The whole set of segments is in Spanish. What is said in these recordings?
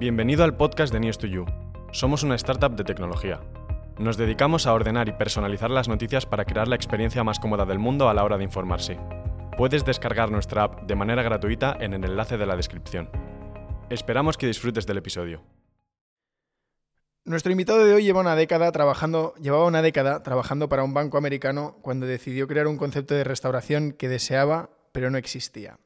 Bienvenido al podcast de News2You. Somos una startup de tecnología. Nos dedicamos a ordenar y personalizar las noticias para crear la experiencia más cómoda del mundo a la hora de informarse. Puedes descargar nuestra app de manera gratuita en el enlace de la descripción. Esperamos que disfrutes del episodio. Nuestro invitado de hoy lleva una década trabajando, llevaba una década trabajando para un banco americano cuando decidió crear un concepto de restauración que deseaba pero no existía.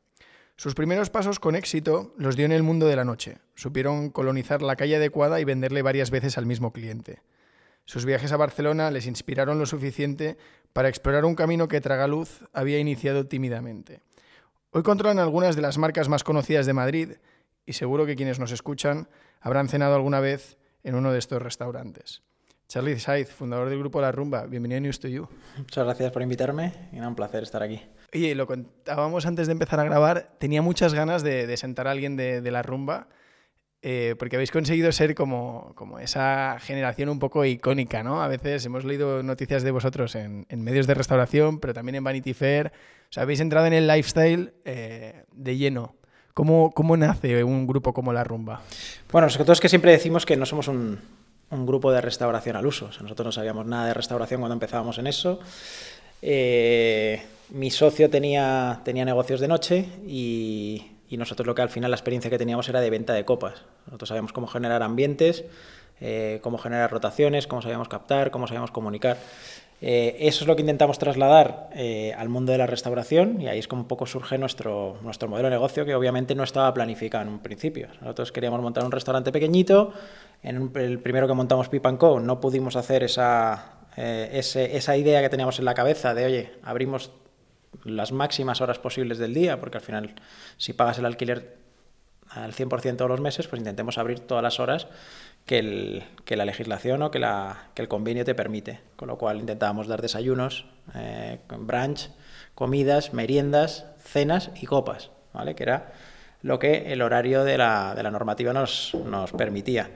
Sus primeros pasos con éxito los dio en el mundo de la noche. Supieron colonizar la calle adecuada y venderle varias veces al mismo cliente. Sus viajes a Barcelona les inspiraron lo suficiente para explorar un camino que Tragaluz había iniciado tímidamente. Hoy controlan algunas de las marcas más conocidas de Madrid y seguro que quienes nos escuchan habrán cenado alguna vez en uno de estos restaurantes. Charlie Saiz, fundador del grupo La Rumba, bienvenido a News to You. Muchas gracias por invitarme y un placer estar aquí. Oye, lo contábamos antes de empezar a grabar, tenía muchas ganas de, sentar a alguien de, La Rumba, eh, porque habéis conseguido ser como, como, esa generación un poco icónica, ¿no? A veces hemos leído noticias de vosotros en, medios de restauración, pero también en Vanity Fair. O sea, habéis entrado en el lifestyle eh, de lleno. ¿Cómo, ¿Cómo nace un grupo como La Rumba? Bueno, nosotros que siempre decimos que no somos un, un grupo de restauración al uso. nosotros no sabíamos nada de restauración cuando empezábamos en eso. Eh, mi socio tenía, tenía negocios de noche y, nosotros lo que al final la experiencia que teníamos era de venta de copas. Nosotros sabíamos cómo generar ambientes, eh, cómo generar rotaciones, cómo sabíamos captar, cómo sabíamos comunicar. Eh, eso es lo que intentamos trasladar al mundo de la restauración y ahí es como un poco surge nuestro, nuestro modelo de negocio que obviamente no estaba planificado en un principio. Nosotros queríamos montar un restaurante pequeñito, en el primero que montamos Pip Co no pudimos hacer esa, eh, esa idea que teníamos en la cabeza de, oye, abrimos las máximas horas posibles del día, porque al final si pagas el alquiler al 100% todos los meses, pues intentemos abrir todas las horas que, el, que la legislación o que, la, que, el convenio te permite. Con lo cual intentábamos dar desayunos, eh, brunch, comidas, meriendas, cenas y copas, ¿vale? que era lo que el horario de la, de la normativa nos, nos permitía.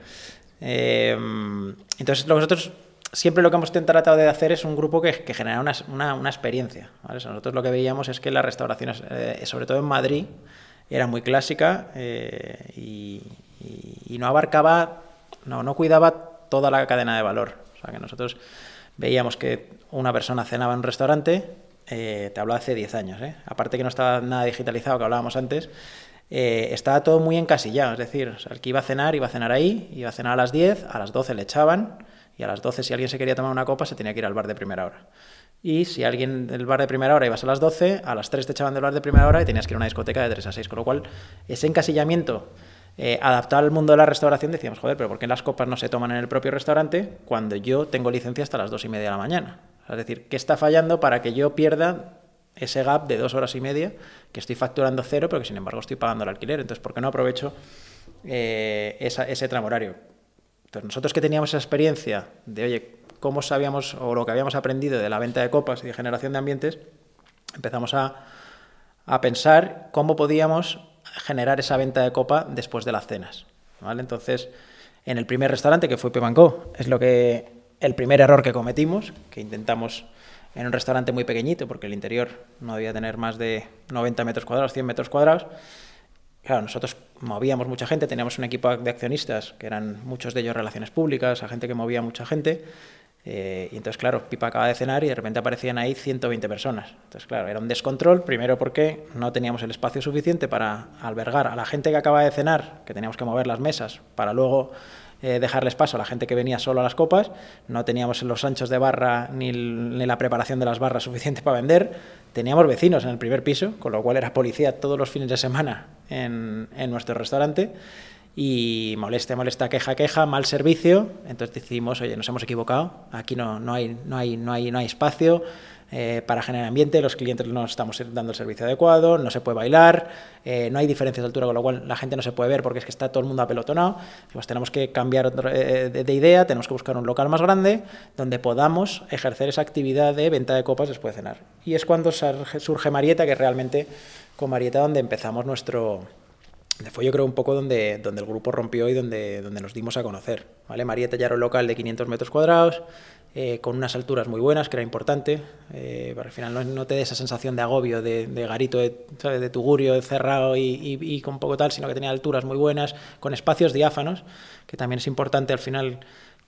Em, entonces, nosotros siempre lo que hemos tratado de hacer es un grupo que, que genera una, una, experiencia. nosotros lo que veíamos es que la restauración, eh, sobre todo en Madrid, era muy clásica eh, y, no abarcaba, no, no cuidaba toda la cadena de valor. O sea, que nosotros veíamos que una persona cenaba en un restaurante, eh, te hablo hace 10 años, aparte que no estaba nada digitalizado, que hablábamos antes, eh, estaba todo muy encasillado. Es decir, el que iba a cenar, iba a cenar ahí, iba a cenar a las 10, a las 12 le echaban y a las 12 si alguien se quería tomar una copa se tenía que ir al bar de primera hora. Y si alguien del bar de primera hora ibas a las 12, a las 3 te echaban del bar de primera hora y tenías que ir a una discoteca de 3 a 6. Con lo cual, ese encasillamiento eh, adaptado al mundo de la restauración, decíamos, joder, pero ¿por qué las copas no se toman en el propio restaurante cuando yo tengo licencia hasta las 2 y media de la mañana? Es decir, ¿qué está fallando para que yo pierda ese gap de dos horas y media que estoy facturando cero, pero que sin embargo estoy pagando el alquiler. Entonces, ¿por qué no aprovecho eh, ese tramo horario? Entonces, nosotros que teníamos esa experiencia de, oye, cómo sabíamos o lo que habíamos aprendido de la venta de copas y de generación de ambientes, empezamos a, a pensar cómo podíamos generar esa venta de copa después de las cenas. ¿vale? Entonces, en el primer restaurante, que fue Pemanco, es lo que el primer error que cometimos, que intentamos en un restaurante muy pequeñito, porque el interior no debía tener más de 90 metros cuadrados, 100 metros cuadrados. Claro, nosotros movíamos mucha gente, teníamos un equipo de accionistas, que eran muchos de ellos relaciones públicas, a gente que movía mucha gente. Eh, y entonces, claro, Pipa acaba de cenar y de repente aparecían ahí 120 personas. Entonces, claro, era un descontrol, primero porque no teníamos el espacio suficiente para albergar a la gente que acaba de cenar, que teníamos que mover las mesas, para luego eh, dejarles paso a la gente que venía solo a las copas, no teníamos los anchos de barra ni, la preparación de las barras suficiente para vender, teníamos vecinos en el primer piso, con lo cual era policía todos los fines de semana en, nuestro restaurante y moleste, molesta, queja, queja, mal servicio, entonces decidimos, oye, nos hemos equivocado, aquí no, no, hay, no, hay, no, hay, no hay espacio, eh, para generar ambiente, los clientes no estamos dando el servicio adecuado, no se puede bailar, eh, no hay diferencias de altura, con lo cual la gente no se puede ver porque es que está todo el mundo apelotonado. Pues tenemos que cambiar eh, de, idea, tenemos que buscar un local más grande donde podamos ejercer esa actividad de venta de copas después de cenar. Y es cuando surge Marieta, que realmente con Marieta donde empezamos nuestro, fue yo creo un poco donde, donde el grupo rompió y donde, donde nos dimos a conocer. ¿vale? Marieta ya era un local de 500 metros cuadrados, eh, con unas alturas muy buenas, que era importante, eh, para al final no, te dé esa sensación de agobio, de, garito, de, de tugurio cerrado y, y, con poco tal, sino que tenía alturas muy buenas, con espacios diáfanos, que también es importante al final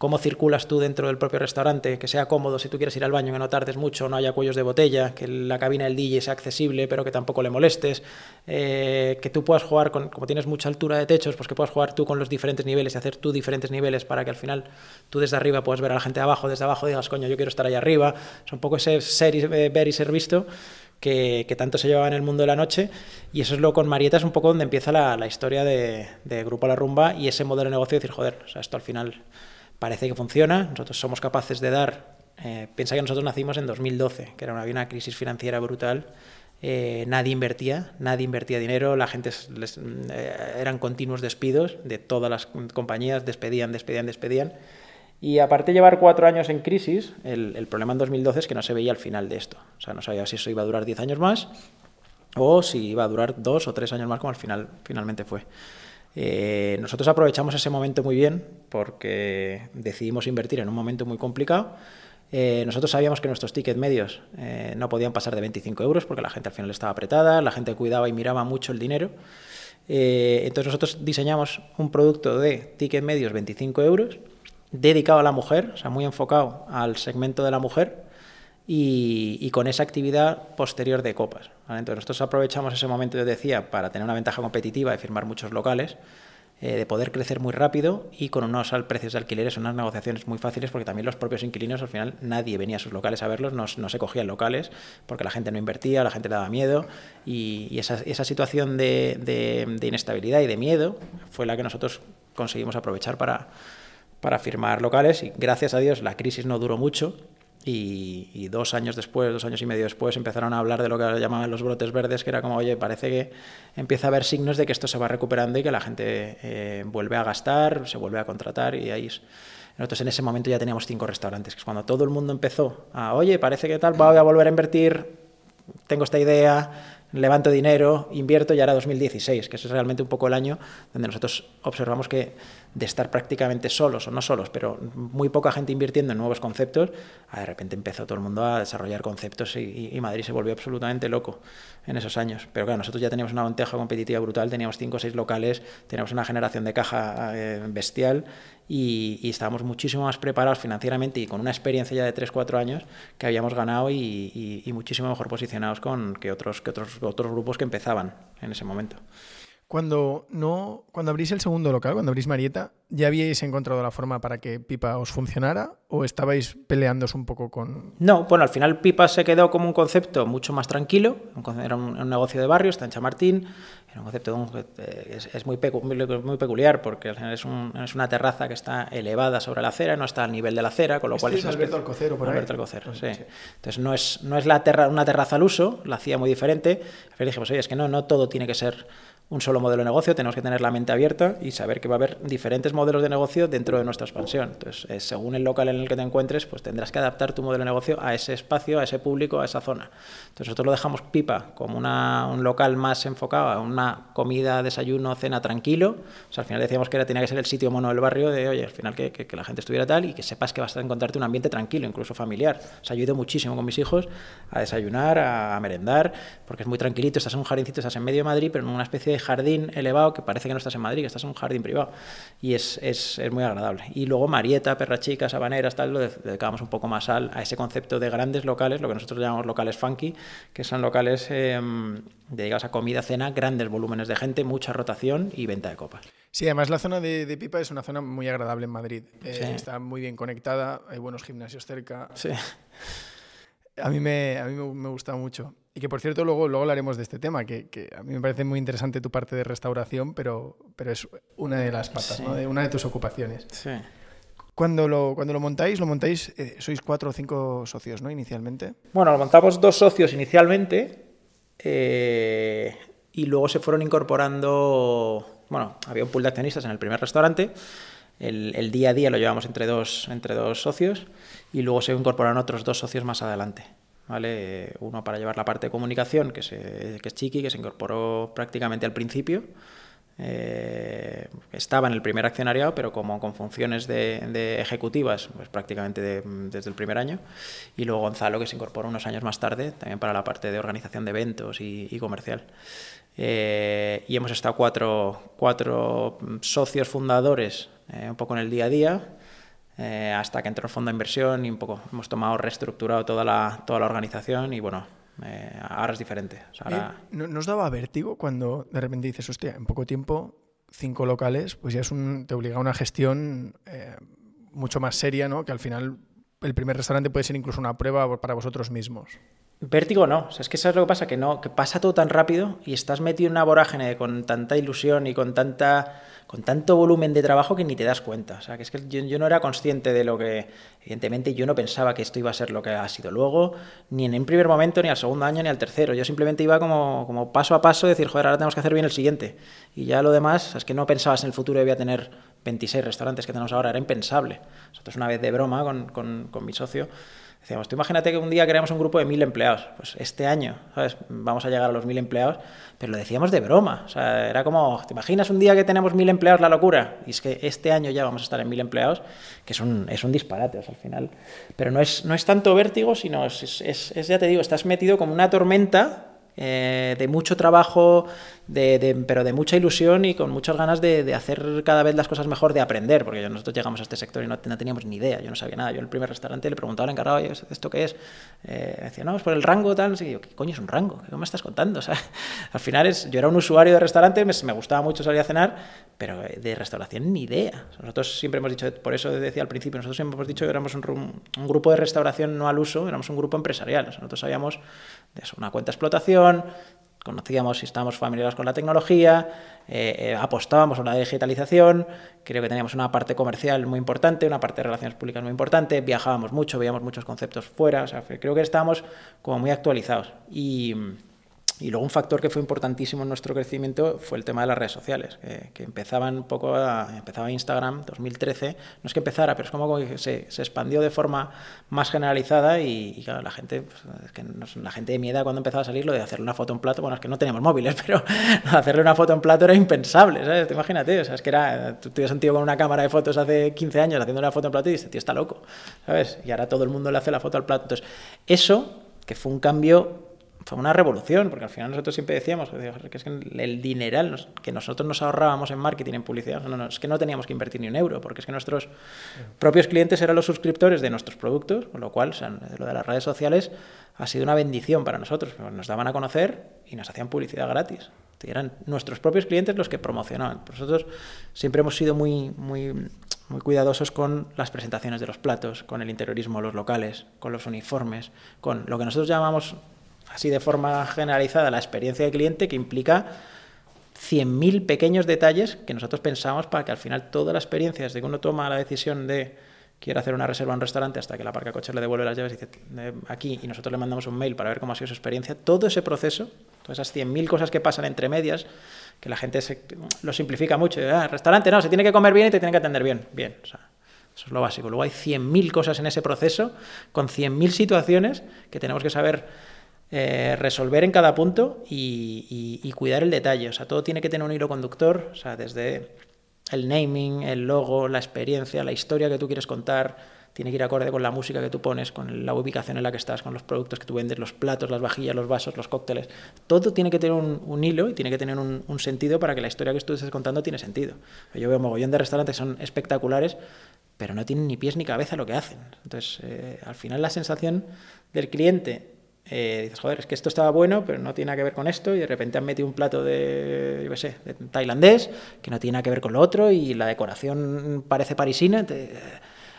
cómo circulas tú dentro del propio restaurante, que sea cómodo si tú quieres ir al baño, que no tardes mucho, no haya cuellos de botella, que la cabina del DJ sea accesible, pero que tampoco le molestes, eh, que tú puedas jugar, con, como tienes mucha altura de techos, pues que puedas jugar tú con los diferentes niveles y hacer tú diferentes niveles para que al final tú desde arriba puedas ver a la gente de abajo, desde abajo digas, coño, yo quiero estar ahí arriba. Es un poco ese ser y, ver y ser visto. Que, tanto se llevaba en el mundo de la noche. Y eso es lo con Marieta, es un poco donde empieza la, historia de, de, Grupo La Rumba y ese modelo de negocio de decir, joder, o sea, esto al final parece que funciona, nosotros somos capaces de dar, eh, piensa que nosotros nacimos en 2012, que era una, había una crisis financiera brutal, eh, nadie invertía, nadie invertía dinero, la gente eh, eran continuos despidos de todas las compañías, despedían, despedían, despedían. Y aparte de llevar cuatro años en crisis, el, el, problema en 2012 es que no se veía el final de esto. O sea, no sabía si eso iba a durar 10 años más o si iba a durar dos o tres años más como al final finalmente fue. Eh, nosotros aprovechamos ese momento muy bien porque decidimos invertir en un momento muy complicado. Eh, nosotros sabíamos que nuestros tickets medios eh, no podían pasar de 25 euros porque la gente al final estaba apretada, la gente cuidaba y miraba mucho el dinero. entonces nosotros diseñamos un producto de tickets medios 25 euros dedicado a la mujer, o sea, muy enfocado al segmento de la mujer y, con esa actividad posterior de copas. Entonces nosotros aprovechamos ese momento, yo decía, para tener una ventaja competitiva y firmar muchos locales, eh, de poder crecer muy rápido y con unos precios de alquileres, unas negociaciones muy fáciles, porque también los propios inquilinos, al final, nadie venía a sus locales a verlos, no, se cogían locales, porque la gente no invertía, la gente le daba miedo, y, esa, situación de, de, inestabilidad y de miedo fue la que nosotros conseguimos aprovechar para firmar locales, y gracias a Dios la crisis no duró mucho, y, dos años después, dos años y medio después, empezaron a hablar de lo que llamaban los brotes verdes, que era como, oye, parece que empieza a haber signos de que esto se va recuperando y que la gente eh, vuelve a gastar, se vuelve a contratar y ahí Nosotros en ese momento ya teníamos cinco restaurantes, que es cuando todo el mundo empezó a, oye, parece que tal, voy a volver a invertir, tengo esta idea, levanto dinero, invierto y ahora 2016, que es realmente un poco el año donde nosotros observamos que de estar prácticamente solos, o no solos, pero muy poca gente invirtiendo en nuevos conceptos, de repente empezó todo el mundo a desarrollar conceptos y, Madrid se volvió absolutamente loco en esos años. Pero claro, nosotros ya teníamos una ventaja competitiva brutal, teníamos cinco o seis locales, teníamos una generación de caja eh, bestial y, estábamos muchísimo más preparados financieramente y con una experiencia ya de 3-4 años que habíamos ganado y, y, muchísimo mejor posicionados con, que, otros, que otros grupos que empezaban en ese momento. Cuando, no, cuando abrís el segundo local, cuando abrís Marieta, ¿ya habíais encontrado la forma para que Pipa os funcionara o estabais peleándoos un poco con...? No, bueno, al final Pipa se quedó como un concepto mucho más tranquilo, era un, negocio de barrio, está en Chamartín, era un concepto eh, es, muy, muy, peculiar porque es, es, una terraza que está elevada sobre la acera, no está al nivel de la acera, con lo este cual... Es Alberto Alcocero, por Alberto Alcocero, sí. Entonces no es, no es la una terraza al uso, la hacía muy diferente. Al dijimos, oye, es que no, no todo tiene que ser un solo modelo de negocio, tenemos que tener la mente abierta y saber que va a haber diferentes modelos de negocio dentro de nuestra expansión. Entonces, eh, según el local en el que te encuentres, pues tendrás que adaptar tu modelo de negocio a ese espacio, a ese público, a esa zona. Entonces, nosotros lo dejamos pipa como una, un local más enfocado a una comida, desayuno, cena tranquilo. O sea, al final decíamos que era, tenía que ser el sitio mono del barrio de, oye, al final que, que, la gente estuviera tal y que sepas que vas a encontrarte un ambiente tranquilo, incluso familiar. O sea, yo he ido muchísimo con mis hijos a desayunar, a, a merendar, porque es muy tranquilito, estás en un jardincito, estás en medio de Madrid, pero en una especie de jardín elevado que parece que no estás en Madrid, que estás en un jardín privado. Y es, es, es muy agradable. Y luego Marieta, Perra Chica, Sabaneras, tal, lo dedicamos un poco más al, a ese concepto de grandes locales, lo que nosotros llamamos locales funky, que son locales em, dedicados a comida, cena, grandes volúmenes de gente, mucha rotación y venta de copas. Sí, además la zona de, Pipa es una zona muy agradable en Madrid. Eh, está muy bien conectada, hay buenos gimnasios cerca. Sí. A mí me, a mí me, gusta mucho. Y que, por cierto, luego, luego hablaremos de este tema, que, que, a mí me parece muy interesante tu parte de restauración, pero, pero es una de las patas, ¿no? de una de tus ocupaciones. Sí. Cuando lo, cuando lo montáis, lo montáis, eh, sois cuatro o cinco socios, ¿no? Inicialmente. Bueno, lo montamos dos socios inicialmente eh, y luego se fueron incorporando, bueno, había un pool de accionistas en el primer restaurante, el, el día a día lo llevamos entre dos, entre dos socios y luego se incorporaron otros dos socios más adelante. ¿Vale? Uno para llevar la parte de comunicación, que, es Chiqui, que se incorporó prácticamente al principio, eh, estaba en el primer accionariado, pero como con funciones de, ejecutivas, pues prácticamente desde el primer año. Y luego Gonzalo, que se incorporó unos años más tarde, también para la parte de organización de eventos y, comercial. Eh, y hemos estado cuatro, cuatro socios fundadores, eh, un poco en el día a día, hasta que entró el fondo de inversión y un poco hemos tomado, reestructurado toda la, toda la organización y bueno, eh, ahora es diferente. ¿Nos daba vértigo cuando de repente dices, hostia, en poco tiempo, cinco locales, pues ya es un, te obliga a una gestión eh, mucho más seria, ¿no? Que al final el primer restaurante puede ser incluso una prueba para vosotros mismos. Vértigo no, es que eso es lo que pasa, que no, que pasa todo tan rápido y estás metido en una vorágine con tanta ilusión y con tanta con tanto volumen de trabajo que ni te das cuenta. O sea, que es que yo, no era consciente de lo que, evidentemente, yo no pensaba que esto iba a ser lo que ha sido luego, ni en un primer momento, ni al segundo año, ni al tercero. Yo simplemente iba como, como paso a paso, decir, joder, ahora tenemos que hacer bien el siguiente. Y ya lo demás, es que no pensabas en el futuro que voy a tener 26 restaurantes que tenemos ahora, era impensable. Nosotros una vez de broma con, con, con mi socio, Decíamos, tú imagínate que un día creamos un grupo de mil empleados. Pues este año, ¿sabes? Vamos a llegar a los mil empleados, pero lo decíamos de broma. O sea, era como, ¿te imaginas un día que tenemos mil empleados la locura? Y es que este año ya vamos a estar en mil empleados, que es un, es un disparate al final. Pero no es, no es tanto vértigo, sino es, es, ya te digo, estás metido como una tormenta eh, de mucho trabajo, pero de mucha ilusión y con muchas ganas de, hacer cada vez las cosas mejor, de aprender, porque nosotros llegamos a este sector y no, teníamos ni idea, yo no sabía nada. Yo en el primer restaurante le preguntaba al encargado, ¿esto qué es? Eh, decía, no, es por el rango, tal. Y yo, ¿qué coño es un rango? ¿Qué me estás contando? O al final es, yo era un usuario de restaurante, me, gustaba mucho salir a cenar, pero de restauración ni idea. Nosotros siempre hemos dicho, por eso decía al principio, nosotros siempre hemos dicho que éramos un, grupo de restauración no al uso, éramos un grupo empresarial. nosotros sabíamos eso, una cuenta de explotación, conocíamos y estábamos familiarizados con la tecnología, eh, eh, apostábamos a la digitalización, creo que teníamos una parte comercial muy importante, una parte de relaciones públicas muy importante, viajábamos mucho, veíamos muchos conceptos fuera, creo que estábamos como muy actualizados. Y, y luego un factor que fue importantísimo en nuestro crecimiento fue el tema de las redes sociales, que, empezaban un poco, a, empezaba Instagram 2013, no es que empezara, pero es como que se, se expandió de forma más generalizada y, claro, la gente, pues, es que la gente de mi edad cuando empezaba a salir lo de hacerle una foto en plato, bueno, es que no teníamos móviles, pero hacerle una foto en plato era impensable, ¿sabes? imagínate, o sea, es que era, tú tienes un tío con una cámara de fotos hace 15 años haciendo una foto en plato y dices, tío, está loco, ¿sabes? Y ahora todo el mundo le hace la foto al plato. Entonces, eso, que fue un cambio fue una revolución, porque al final nosotros siempre decíamos que es que el dineral que nosotros nos ahorrábamos en marketing, en publicidad, no, no, es que no teníamos que invertir ni un euro, porque es que nuestros propios clientes eran los suscriptores de nuestros productos, con lo cual, lo de las redes sociales ha sido una bendición para nosotros, nos daban a conocer y nos hacían publicidad gratis. Eran nuestros propios clientes los que promocionaban. Nosotros siempre hemos sido muy, muy, muy cuidadosos con las presentaciones de los platos, con el interiorismo de los locales, con los uniformes, con lo que nosotros llamamos así de forma generalizada la experiencia de cliente que implica 100.000 pequeños detalles que nosotros pensamos para que al final toda la experiencia, desde que uno toma la decisión de quiere hacer una reserva en un restaurante hasta que la parca coche le devuelve las llaves y dice aquí y nosotros le mandamos un mail para ver cómo ha sido su experiencia, todo ese proceso, todas esas 100.000 cosas que pasan entre medias, que la gente lo simplifica mucho, ah, restaurante no, se tiene que comer bien y te tiene que atender bien, bien, eso es lo básico. Luego hay 100.000 cosas en ese proceso, con 100.000 situaciones que tenemos que saber eh, resolver en cada punto y, cuidar el detalle. O sea, todo tiene que tener un hilo conductor, o sea, desde el naming, el logo, la experiencia, la historia que tú quieres contar, tiene que ir acorde con la música que tú pones, con la ubicación en la que estás, con los productos que tú vendes, los platos, las vajillas, los vasos, los cócteles. Todo tiene que tener un, hilo y tiene que tener un, sentido para que la historia que tú estés contando tiene sentido. Yo veo mogollón de restaurantes que son espectaculares, pero no tienen ni pies ni cabeza lo que hacen. Entonces, eh, al final la sensación del cliente eh, dices, joder, es que esto estaba bueno, pero no tiene nada que ver con esto, y de repente han metido un plato de, yo qué sé, de tailandés, que no tiene nada que ver con lo otro, y la decoración parece parisina.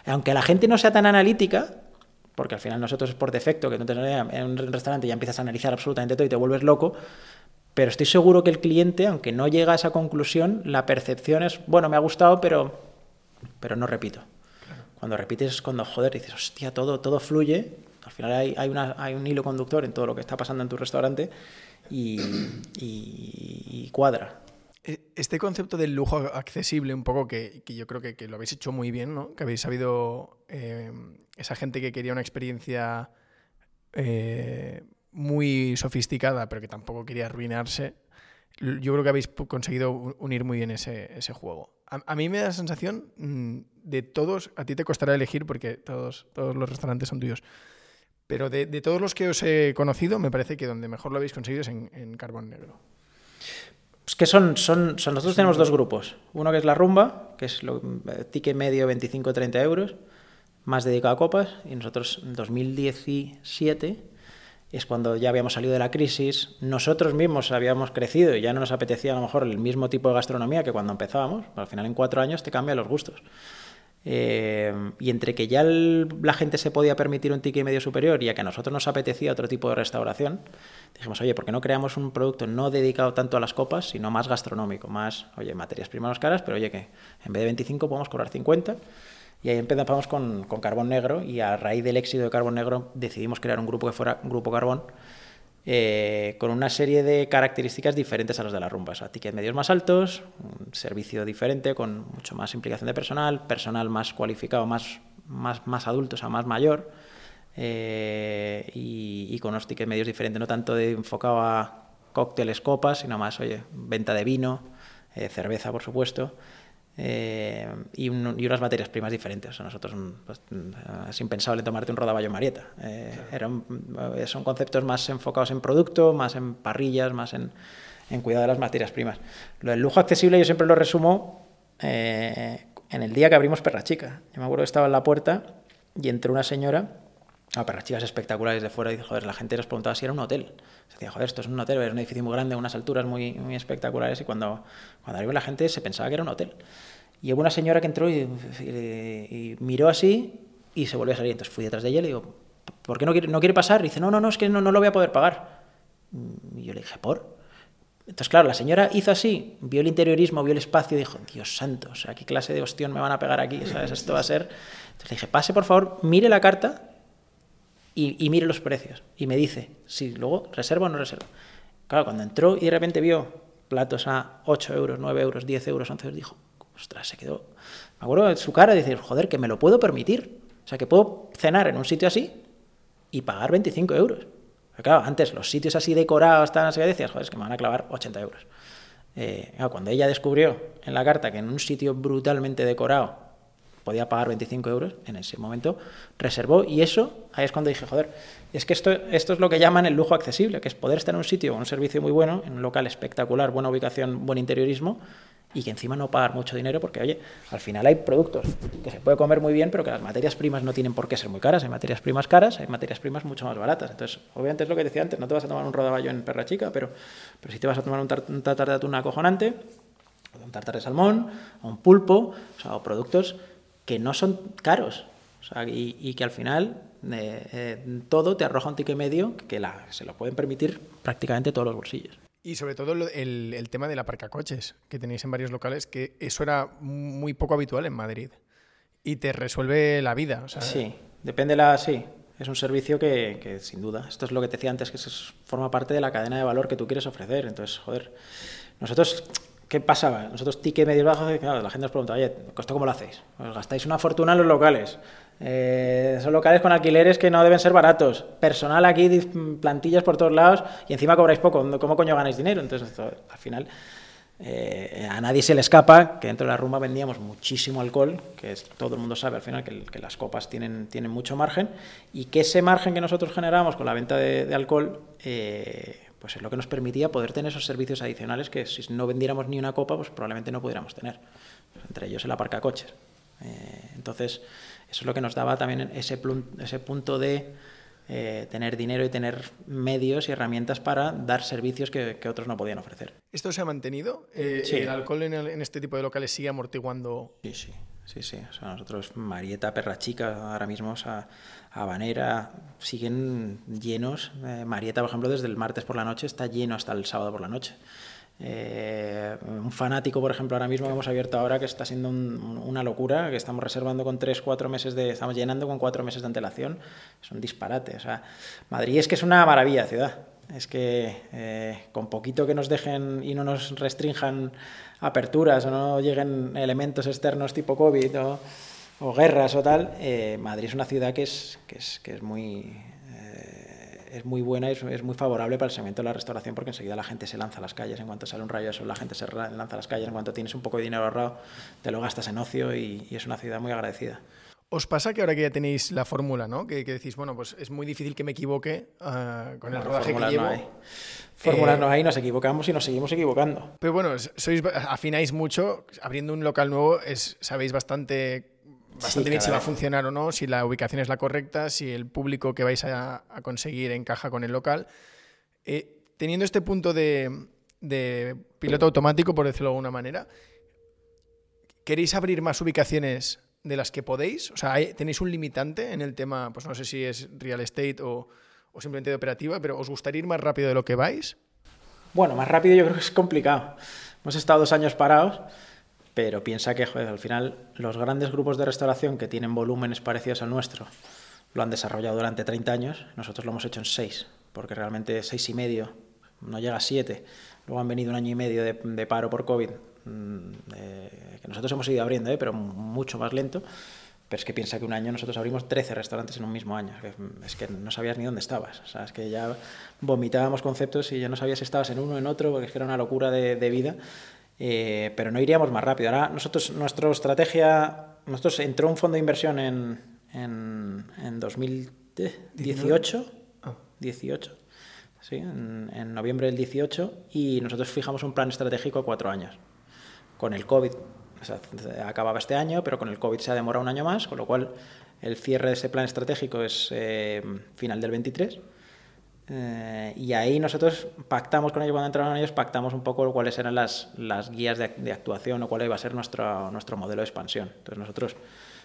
aunque la gente no sea tan analítica, porque al final nosotros por defecto, que no te en un restaurante ya empiezas a analizar absolutamente todo y te vuelves loco, pero estoy seguro que el cliente, aunque no llega a esa conclusión, la percepción es, bueno, me ha gustado, pero, pero no repito. Cuando repites es cuando, joder, dices, hostia, todo, todo fluye al final hay, hay, un hilo conductor en todo lo que está pasando en tu restaurante y, cuadra. E, este concepto del lujo accesible, un poco que, yo creo que, lo habéis hecho muy bien, ¿no? que habéis sabido, eh, esa gente que quería una experiencia eh, muy sofisticada, pero que tampoco quería arruinarse, yo creo que habéis conseguido unir muy bien ese, ese juego. A, mí me da la sensación mm, de todos, a ti te costará elegir porque todos, todos los restaurantes son tuyos, pero de, de, todos los que os he conocido, me parece que donde mejor lo habéis conseguido es en, en Carbón Negro. Es que son, son, son nosotros tenemos dos grupos. Uno que es la rumba, que es lo, eh, ticket medio 25-30 euros, más dedicado a copas, y nosotros en 2017 es cuando ya habíamos salido de la crisis, nosotros mismos habíamos crecido y ya no nos apetecía a lo mejor el mismo tipo de gastronomía que cuando empezábamos, al final en cuatro años te cambian los gustos. Eh, y entre que ya la gente se podía permitir un ticket medio superior y a que a nosotros nos apetecía otro tipo de restauración, dijimos, oye, ¿por qué no creamos un producto no dedicado tanto a las copas, sino más gastronómico, más, oye, materias primas caras, pero oye, que en vez de 25 podemos cobrar 50? Y ahí empezamos con, con, Carbón Negro y a raíz del éxito de Carbón Negro decidimos crear un grupo que fuera Grupo Carbón eh, con una serie de características diferentes a las de la rumba. O sea, tickets medios más altos, servicio diferente con mucho más implicación de personal, personal más cualificado, más, más, más adulto, o sea, más mayor. Eh, y, y, con unos tickets medios diferentes, no tanto de enfocado a cócteles, copas, sino más, oye, venta de vino, eh, cerveza, por supuesto. Eh, y, unas materias primas diferentes. nosotros pues, es impensable tomarte un rodaballo marieta. Eh, eran, eh, son conceptos más enfocados en producto, más en parrillas, más en, en, cuidado de las materias primas. Lo del lujo accesible yo siempre lo resumo en el día que abrimos Perra Chica. Yo me acuerdo que estaba en la puerta y entró una señora a Perra Chicas espectaculares de fuera y joder, la gente nos preguntaba si era un hotel. Se decía, joder, esto es un hotel, es un edificio muy grande, unas alturas muy, muy espectaculares y cuando, cuando arriba la gente se pensaba que era un hotel. Y hubo una señora que entró y, miró así y se volvió a salir. Entonces fui detrás de ella y le digo, ¿por qué no quiere, no quiere pasar? Y dice, no, no, no, es que no, no lo voy a poder pagar. Y yo le dije, ¿por? Entonces, claro, la señora hizo así, vio el interiorismo, vio el espacio y dijo, Dios santo, o sea, ¿qué clase de ostión me van a pegar aquí? ¿Sabes? Esto va a ser... Entonces le dije, pase por favor, mire la carta y, mire los precios. Y me dice, si luego reservo o no reservo. Claro, cuando entró y de repente vio platos a 8 euros, 9 euros, 10 euros, 11 euros, dijo, ostras, se quedó. Me acuerdo de su cara de decir, joder, que me lo puedo permitir. O sea, que puedo cenar en un sitio así y pagar 25 euros. claro, antes los sitios así decorados, tan así, decías, joder, es que me van a clavar 80 euros. Eh, cuando ella descubrió en la carta que en un sitio brutalmente decorado podía pagar 25 euros, en ese momento reservó y eso, ahí es cuando dije, joder, es que esto, esto es lo que llaman el lujo accesible, que es poder estar en un sitio un servicio muy bueno, en un local espectacular, buena ubicación, buen interiorismo, y que encima no pagar mucho dinero porque, oye, al final hay productos que se puede comer muy bien, pero que las materias primas no tienen por qué ser muy caras. Hay materias primas caras, hay materias primas mucho más baratas. Entonces, obviamente es lo que decía antes, no te vas a tomar un rodaballo en perra chica, pero, pero sí te vas a tomar un, tartar de atún acojonante, un tartar de salmón, o un pulpo, o, sea, o productos que no son caros. O sea, y, y, que al final eh, eh, todo te arroja un ticket medio que la, se lo pueden permitir prácticamente todos los bolsillos. Y sobre todo el, el, tema del aparcacoches que tenéis en varios locales, que eso era muy poco habitual en Madrid. Y te resuelve la vida. O sea, sí, depende la. Sí, es un servicio que, que, sin duda. Esto es lo que te decía antes, que forma parte de la cadena de valor que tú quieres ofrecer. Entonces, joder. Nosotros ¿Qué pasaba? Nosotros ticket medio bajo, claro, la gente nos pregunta, oye, ¿esto cómo lo hacéis? Gastáis una fortuna en los locales. Eh, son locales con alquileres que no deben ser baratos. Personal aquí, plantillas por todos lados y encima cobráis poco. ¿Cómo coño ganáis dinero? Entonces, al final, eh, a nadie se le escapa que dentro de la rumba vendíamos muchísimo alcohol, que es, todo el mundo sabe al final que, las copas tienen, tienen mucho margen y que ese margen que nosotros generamos con la venta de, alcohol... Eh, pues es lo que nos permitía poder tener esos servicios adicionales que si no vendiéramos ni una copa, pues probablemente no pudiéramos tener. Entre ellos el aparcacoches. Eh, entonces, eso es lo que nos daba también ese, ese punto de eh, tener dinero y tener medios y herramientas para dar servicios que, otros no podían ofrecer. ¿Esto se ha mantenido? Eh, ¿El alcohol en, en, este tipo de locales sigue amortiguando? Sí, sí. Sí, sí. O sea, nosotros, Marieta, Perra Chica, ahora mismo, o sea, Habanera, siguen llenos. Eh, Marieta, por ejemplo, desde el martes por la noche está lleno hasta el sábado por la noche. Eh, un fanático, por ejemplo, ahora mismo que hemos abierto ahora, que está siendo una locura, que estamos reservando con tres, cuatro meses de. Estamos llenando con cuatro meses de antelación. Es un disparate. Madrid es que es una maravilla ciudad. Es que eh, con poquito que nos dejen y no nos restrinjan aperturas o no lleguen elementos externos tipo COVID o guerras o tal, eh, Madrid es una ciudad que es, que es, que es muy... Eh, es muy buena y es, muy favorable para el segmento de la restauración porque enseguida la gente se lanza a las calles. En cuanto sale un rayo de sol, la gente se lanza a las calles. En cuanto tienes un poco de dinero ahorrado, te lo gastas en ocio y, es una ciudad muy agradecida. ¿Os pasa que ahora que ya tenéis la fórmula, ¿no? Que, decís, bueno, pues es muy difícil que me equivoque ah, con el rodaje que llevo. No hay. Fórmulas no hay, nos equivocamos y nos seguimos equivocando. Pero bueno, sois afináis mucho, abriendo un local nuevo es, sabéis bastante bastante bien si va a funcionar o no, si la ubicación es la correcta, si el público que vais a, conseguir encaja con el local. Eh, teniendo este punto de, piloto automático, por decirlo de alguna manera, ¿queréis abrir más ubicaciones de las que podéis? O sea, ¿tenéis un limitante en el tema, pues no sé si es real estate o, o simplemente de operativa, pero ¿os gustaría ir más rápido de lo que vais? Bueno, más rápido yo creo que es complicado. Hemos estado dos años parados pero piensa que al final los grandes grupos de restauración que tienen volúmenes parecidos al nuestro lo han desarrollado durante 30 años, nosotros lo hemos hecho en 6, porque realmente 6 y medio, no llega a 7. Luego han venido un año y medio de, paro por COVID, mm, que nosotros hemos ido abriendo, ¿eh? pero mucho más lento. Pero es que piensa que un año nosotros abrimos 13 restaurantes en un mismo año. Es que no sabías ni dónde estabas. Es que ya vomitábamos conceptos y ya no sabías si estabas en uno o en otro, porque es que era una locura de vida. Eh, pero no iríamos más rápido. Ahora, nosotros, nuestra estrategia, nosotros entró un fondo de inversión en, en, en 2018, 18, sí, en, noviembre del 18, y nosotros fijamos un plan estratégico a cuatro años. Con el COVID, acababa este año, pero con el COVID se ha demorado un año más, con lo cual el cierre de ese plan estratégico es eh, final del 23 eh, y ahí nosotros pactamos con ellos, cuando entraron ellos, pactamos un poco cuáles eran las, las guías de, actuación o cuál iba a ser nuestro, nuestro modelo de expansión. Entonces nosotros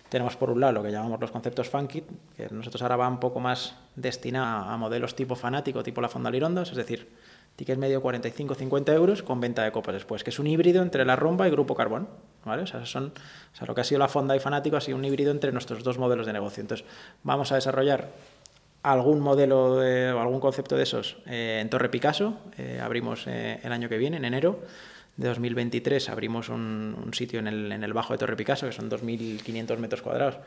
tenemos por un lado lo que llamamos los conceptos funky, que nosotros ahora va un poco más destinado a modelos tipo fanático, tipo la Fonda Lirondos, es decir, ticket medio 45-50 euros con venta de copas después, que es un híbrido entre la Rumba y Grupo Carbón. ¿vale? O sea, son, o sea, lo que ha sido la Fonda y Fanático ha sido un híbrido entre nuestros dos modelos de negocio. Entonces, vamos a desarrollar algún modelo o algún concepto de esos eh, en Torre Picasso. Eh, abrimos eh, el año que viene, en enero de 2023, abrimos un, sitio en el, en el, Bajo de Torre Picasso, que son 2.500 metros cuadrados,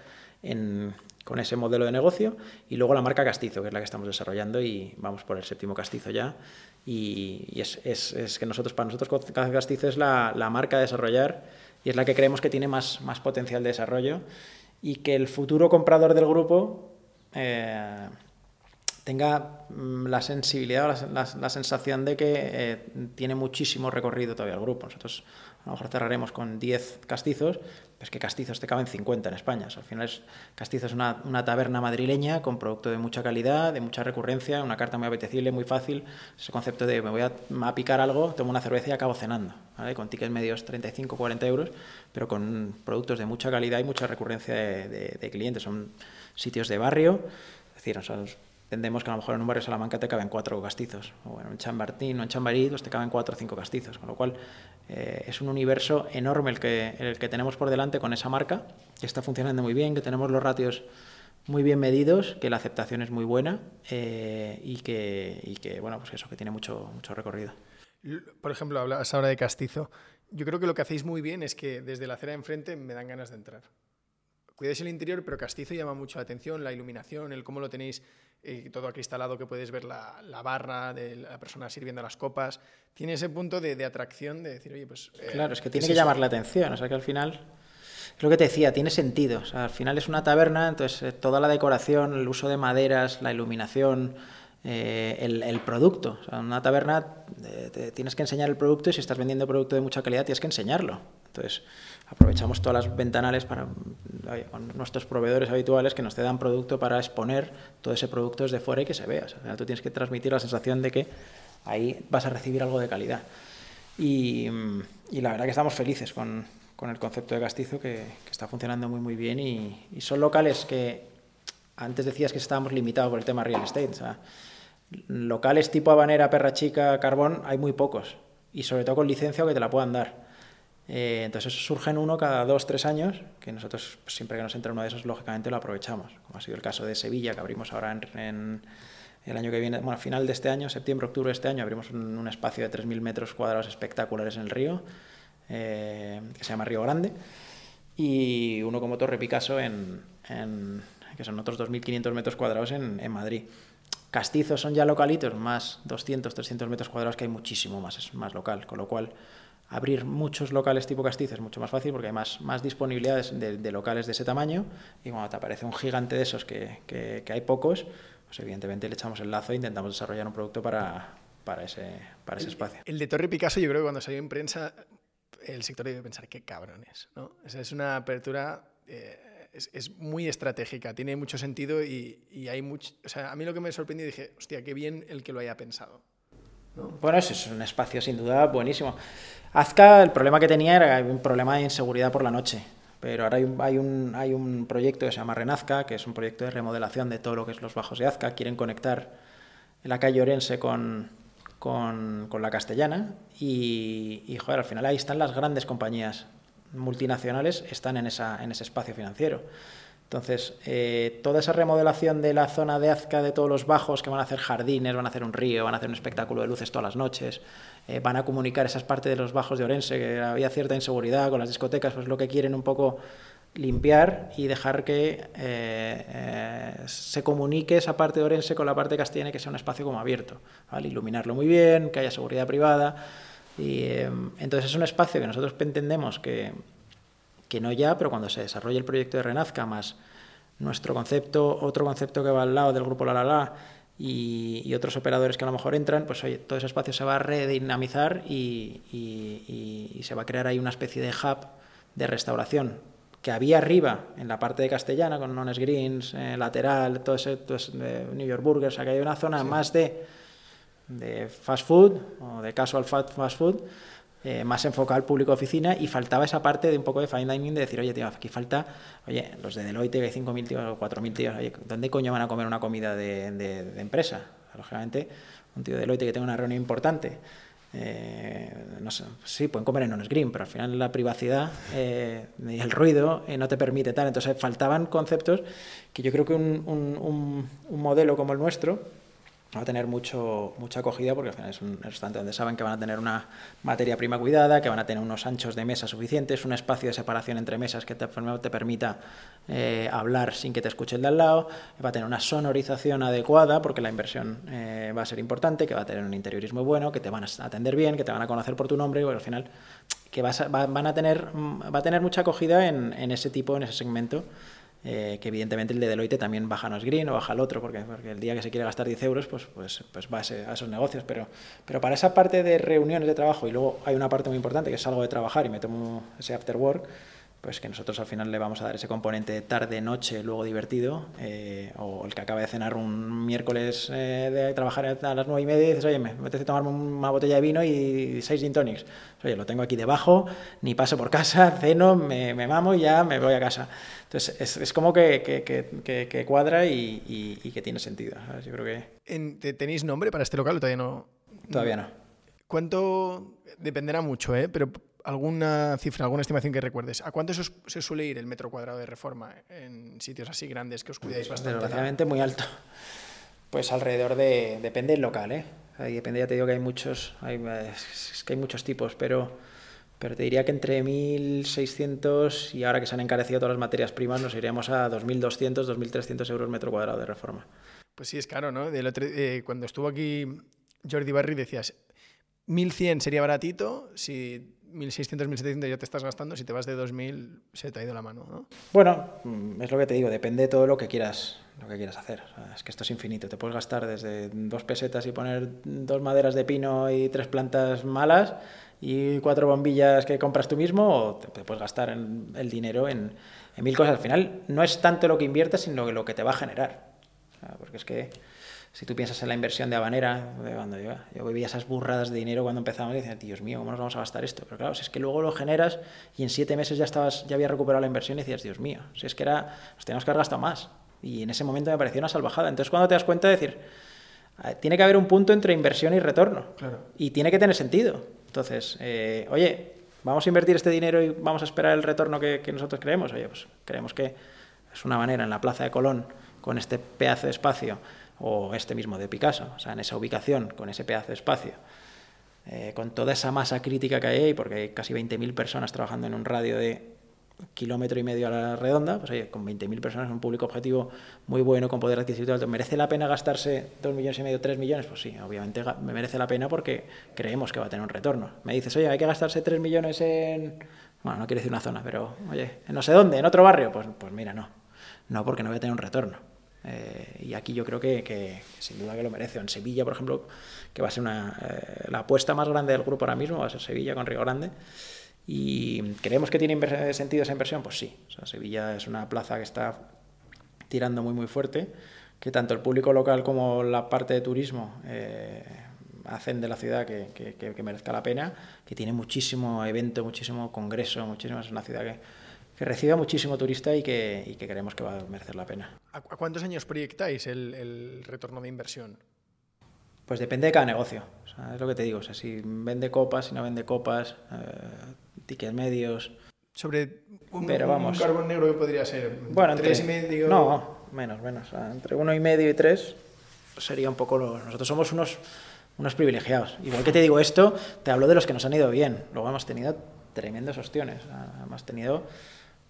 con ese modelo de negocio. Y luego la marca Castizo, que es la que estamos desarrollando y vamos por el séptimo Castizo ya. Y, es, es, es, que nosotros, para nosotros Castizo es la, la, marca a desarrollar y es la que creemos que tiene más, más potencial de desarrollo y que el futuro comprador del grupo tenga mm, la sensibilidad o la, sensación de que eh, tiene muchísimo recorrido todavía el grupo. Nosotros a lo mejor cerraremos con 10 castizos, pero es que castizos te caben 50 en España. al final es, Castizo es una, una, taberna madrileña con producto de mucha calidad, de mucha recurrencia, una carta muy apetecible, muy fácil. Ese concepto de me voy a, picar algo, tomo una cerveza y acabo cenando. Con tickets medios 35, 40 euros, pero con productos de mucha calidad y mucha recurrencia de, clientes. Son sitios de barrio, es decir, nosotros entendemos que a lo mejor en un barrio de Salamanca te caben cuatro castizos, o en Chambartín o en Chambarí te caben cuatro o cinco castizos, con lo cual eh, es un universo enorme el que, el que tenemos por delante con esa marca, que está funcionando muy bien, que tenemos los ratios muy bien medidos, que la aceptación es muy buena eh, y, que, y que, bueno, pues eso, que tiene mucho, mucho recorrido. Por ejemplo, hablas ahora de castizo. Yo creo que lo que hacéis muy bien es que desde la acera de enfrente me dan ganas de entrar. Cuidáis el interior, pero castizo llama mucho la atención, la iluminación, el cómo lo tenéis y todo acristalado que puedes ver la, la, barra de la persona sirviendo las copas. Tiene ese punto de, de atracción de decir, oye, pues... Eh, claro, es que tiene que llamar la atención, o sea que al final... Es lo que te decía, tiene sentido. O sea, al final es una taberna, entonces eh, toda la decoración, el uso de maderas, la iluminación, eh, el, el, producto. O sea, una taberna te tienes que enseñar el producto y si estás vendiendo producto de mucha calidad tienes que enseñarlo. Entonces, aprovechamos todas las ventanales para con nuestros proveedores habituales que nos te dan producto para exponer todo ese producto desde fuera y que se vea. O tú tienes que transmitir la sensación de que ahí vas a recibir algo de calidad. Y, y la verdad que estamos felices con, con el concepto de castizo que, está funcionando muy muy bien y, y, son locales que antes decías que estábamos limitados por el tema real estate. O sea, locales tipo Habanera, Perra Chica, Carbón hay muy pocos y sobre todo con licencia o que te la puedan dar. Eh, entonces surgen uno cada dos, tres años, que nosotros pues, siempre que nos entra uno de esos, lógicamente lo aprovechamos, como ha sido el caso de Sevilla, que abrimos ahora en, el año que viene, bueno, a final de este año, septiembre, octubre de este año, abrimos un, espacio de 3.000 metros cuadrados espectaculares en el río, eh, que se llama Río Grande, y uno como Torre Picasso, en, que son otros 2.500 metros cuadrados en, en Madrid. castizos son ya localitos, más 200, 300 metros cuadrados, que hay muchísimo más, es más local, con lo cual abrir muchos locales tipo castizo es mucho más fácil porque hay más, más disponibilidades de, locales de ese tamaño y cuando te aparece un gigante de esos que, que, hay pocos, pues evidentemente le echamos el lazo e intentamos desarrollar un producto para, para, ese, para ese espacio. El de Torre Picasso yo creo que cuando salió en prensa el sector debe pensar qué cabrones. ¿no? es una apertura... Eh, es, muy estratégica, tiene mucho sentido y, y hay mucho... O sea, a mí lo que me sorprendió dije, hostia, qué bien el que lo haya pensado. Bueno, eso es un espacio sin duda buenísimo. Azca, el problema que tenía era un problema de inseguridad por la noche. Pero ahora hay un, hay un, proyecto que se llama Renazca, que es un proyecto de remodelación de todo lo que es los bajos de Azca. Quieren conectar la calle Orense con, con, la castellana. Y, y, joder, al final ahí están las grandes compañías multinacionales, están en, esa, en ese espacio financiero. Entonces, eh, toda esa remodelación de la zona de Azca, de todos los bajos, que van a hacer jardines, van a hacer un río, van a hacer un espectáculo de luces todas las noches, eh, van a comunicar esas partes de los bajos de Orense, que había cierta inseguridad con las discotecas, pues lo que quieren un poco limpiar y dejar que eh, se comunique esa parte de Orense con la parte castellana, que sea un espacio como abierto, iluminarlo muy bien, que haya seguridad privada. Y entonces es un espacio que nosotros entendemos que que no ya, pero cuando se desarrolle el proyecto de Renazca, más nuestro concepto, otro concepto que va al lado del grupo La La La y, otros operadores que a lo mejor entran, pues oye, todo ese espacio se va a redinamizar y, se va a crear ahí una especie de hub de restauración que había arriba, en la parte de Castellana, con Nones Greens, eh, lateral, todo ese, New York Burgers, o que hay una zona más de, de fast food o de casual fast food, eh, más enfocado al público de oficina y faltaba esa parte de un poco de fine dining de decir, oye, tío, aquí falta, oye, los de Deloitte, que hay 5.000 tíos o 4.000 tíos, oye, ¿dónde coño van a comer una comida de, de, empresa? Lógicamente, un tío de Deloitte que tenga una reunión importante, eh, no sé, sí, pueden comer en un green, pero al final la privacidad eh, y el ruido no te permite tal. Entonces faltaban conceptos que yo creo que un, un, un modelo como el nuestro, va a tener mucho, mucha acogida porque al final es un restaurante donde saben que van a tener una materia prima cuidada, que van a tener unos anchos de mesa suficientes, un espacio de separación entre mesas que te, te permita eh, hablar sin que te escuche el de al lado, va a tener una sonorización adecuada porque la inversión eh, va a ser importante, que va a tener un interiorismo bueno, que te van a atender bien, que te van a conocer por tu nombre y al final que vas van a tener, va a tener mucha acogida en, en ese tipo, en ese segmento. Eh, que evidentemente el de Deloitte también baja no es green o baja el otro, porque, porque, el día que se quiere gastar 10 euros, pues, pues, pues va a, esos negocios. Pero, pero para esa parte de reuniones de trabajo, y luego hay una parte muy importante que es algo de trabajar y me tomo ese after work, pues que nosotros al final le vamos a dar ese componente tarde-noche, luego divertido, eh, o el que acaba de cenar un miércoles eh, de trabajar a las nueve y media y dices, oye, me apetece tomarme una botella de vino y seis gin tonics. Oye, lo tengo aquí debajo, ni paso por casa, ceno, me, me mamo y ya me voy a casa. Entonces, es, es como que, que, que, que cuadra y, y, que tiene sentido. Yo creo que... ¿Tenéis nombre para este local o todavía no? Todavía no. ¿Cuánto? Dependerá mucho, ¿eh? Pero alguna cifra, alguna estimación que recuerdes. ¿A cuánto se suele ir el metro cuadrado de reforma en sitios así grandes que os cuidáis bastante? Desgraciadamente muy alto. Pues alrededor de... Depende del local, ¿eh? Ahí depende, ya te digo que hay muchos, hay, es que hay muchos tipos, pero, pero te diría que entre 1.600 y ahora que se han encarecido todas las materias primas nos iríamos a 2.200, 2.300 euros metro cuadrado de reforma. Pues sí, es caro, ¿no? Eh, cuando estuvo aquí Jordi Barry decías, 1.100 sería baratito, si 1.600, 1.700 ya te estás gastando, si te vas de 2.000 se te ha ido la mano. ¿no? Bueno, mm, es lo que te digo, depende de todo lo que quieras, lo que quieras hacer. es que esto es infinito. Te puedes gastar desde dos pesetas y poner dos maderas de pino y tres plantas malas y cuatro bombillas que compras tú mismo o te, puedes gastar el dinero en, en, mil cosas. Al final no es tanto lo que inviertes, sino lo que te va a generar. porque es que si tú piensas en la inversión de Habanera, cuando yo, yo vivía esas burradas de dinero cuando empezamos y decía, Dios mío, ¿cómo nos vamos a gastar esto? Pero claro, si es que luego lo generas y en siete meses ya estabas, ya había recuperado la inversión y decías, Dios mío, si es que era, nos teníamos que haber gastado más. Y en ese momento me pareció una salvajada. Entonces cuando te das cuenta de decir, ah, tiene que haber un punto entre inversión y retorno. Y tiene que tener sentido. Entonces, eh, oye, vamos a invertir este dinero y vamos a esperar el retorno que, que nosotros creemos. Oye, pues creemos que es una manera en la Plaza de Colón, con este pedazo de espacio, o este mismo de Picasso, o sea, en esa ubicación, con ese pedazo de espacio, eh, con toda esa masa crítica que hay porque hay casi 20.000 personas trabajando en un radio de kilómetro y medio a la redonda, pues oye, con 20.000 personas, un público objetivo muy bueno, con poder adquisitivo alto, ¿merece la pena gastarse 2 millones y medio, 3 millones? Pues sí, obviamente me merece la pena porque creemos que va a tener un retorno. Me dices, oye, hay que gastarse 3 millones en, bueno, no quiero decir una zona, pero oye, en no sé dónde, en otro barrio, pues, pues mira, no, no, porque no voy a tener un retorno. Eh, y aquí yo creo que, que, sin duda que lo merece. En Sevilla, por ejemplo, que va a ser una, eh, la apuesta más grande del grupo ahora mismo, va a ser Sevilla con Río Grande. ¿Y creemos que tiene sentido esa inversión? Pues sí. O sea, Sevilla es una plaza que está tirando muy, muy fuerte, que tanto el público local como la parte de turismo eh, hacen de la ciudad que, que, que, merezca la pena, que tiene muchísimo evento, muchísimo congreso, muchísimo, es una ciudad que, que reciba muchísimo turista y que, y que creemos que va a merecer la pena. ¿A cuántos años proyectáis el, el retorno de inversión? Pues depende de cada negocio. O sea, es lo que te digo. O sea, si vende copas, si no vende copas, eh, tickets medios. Sobre un, Pero vamos, un carbón negro que podría ser. Bueno, tres y medio. No, menos, menos. O sea, entre uno y medio y tres sería un poco lo. Nosotros somos unos, unos privilegiados. Igual que te digo esto, te hablo de los que nos han ido bien. Luego hemos tenido tremendos ostiones. O sea, hemos tenido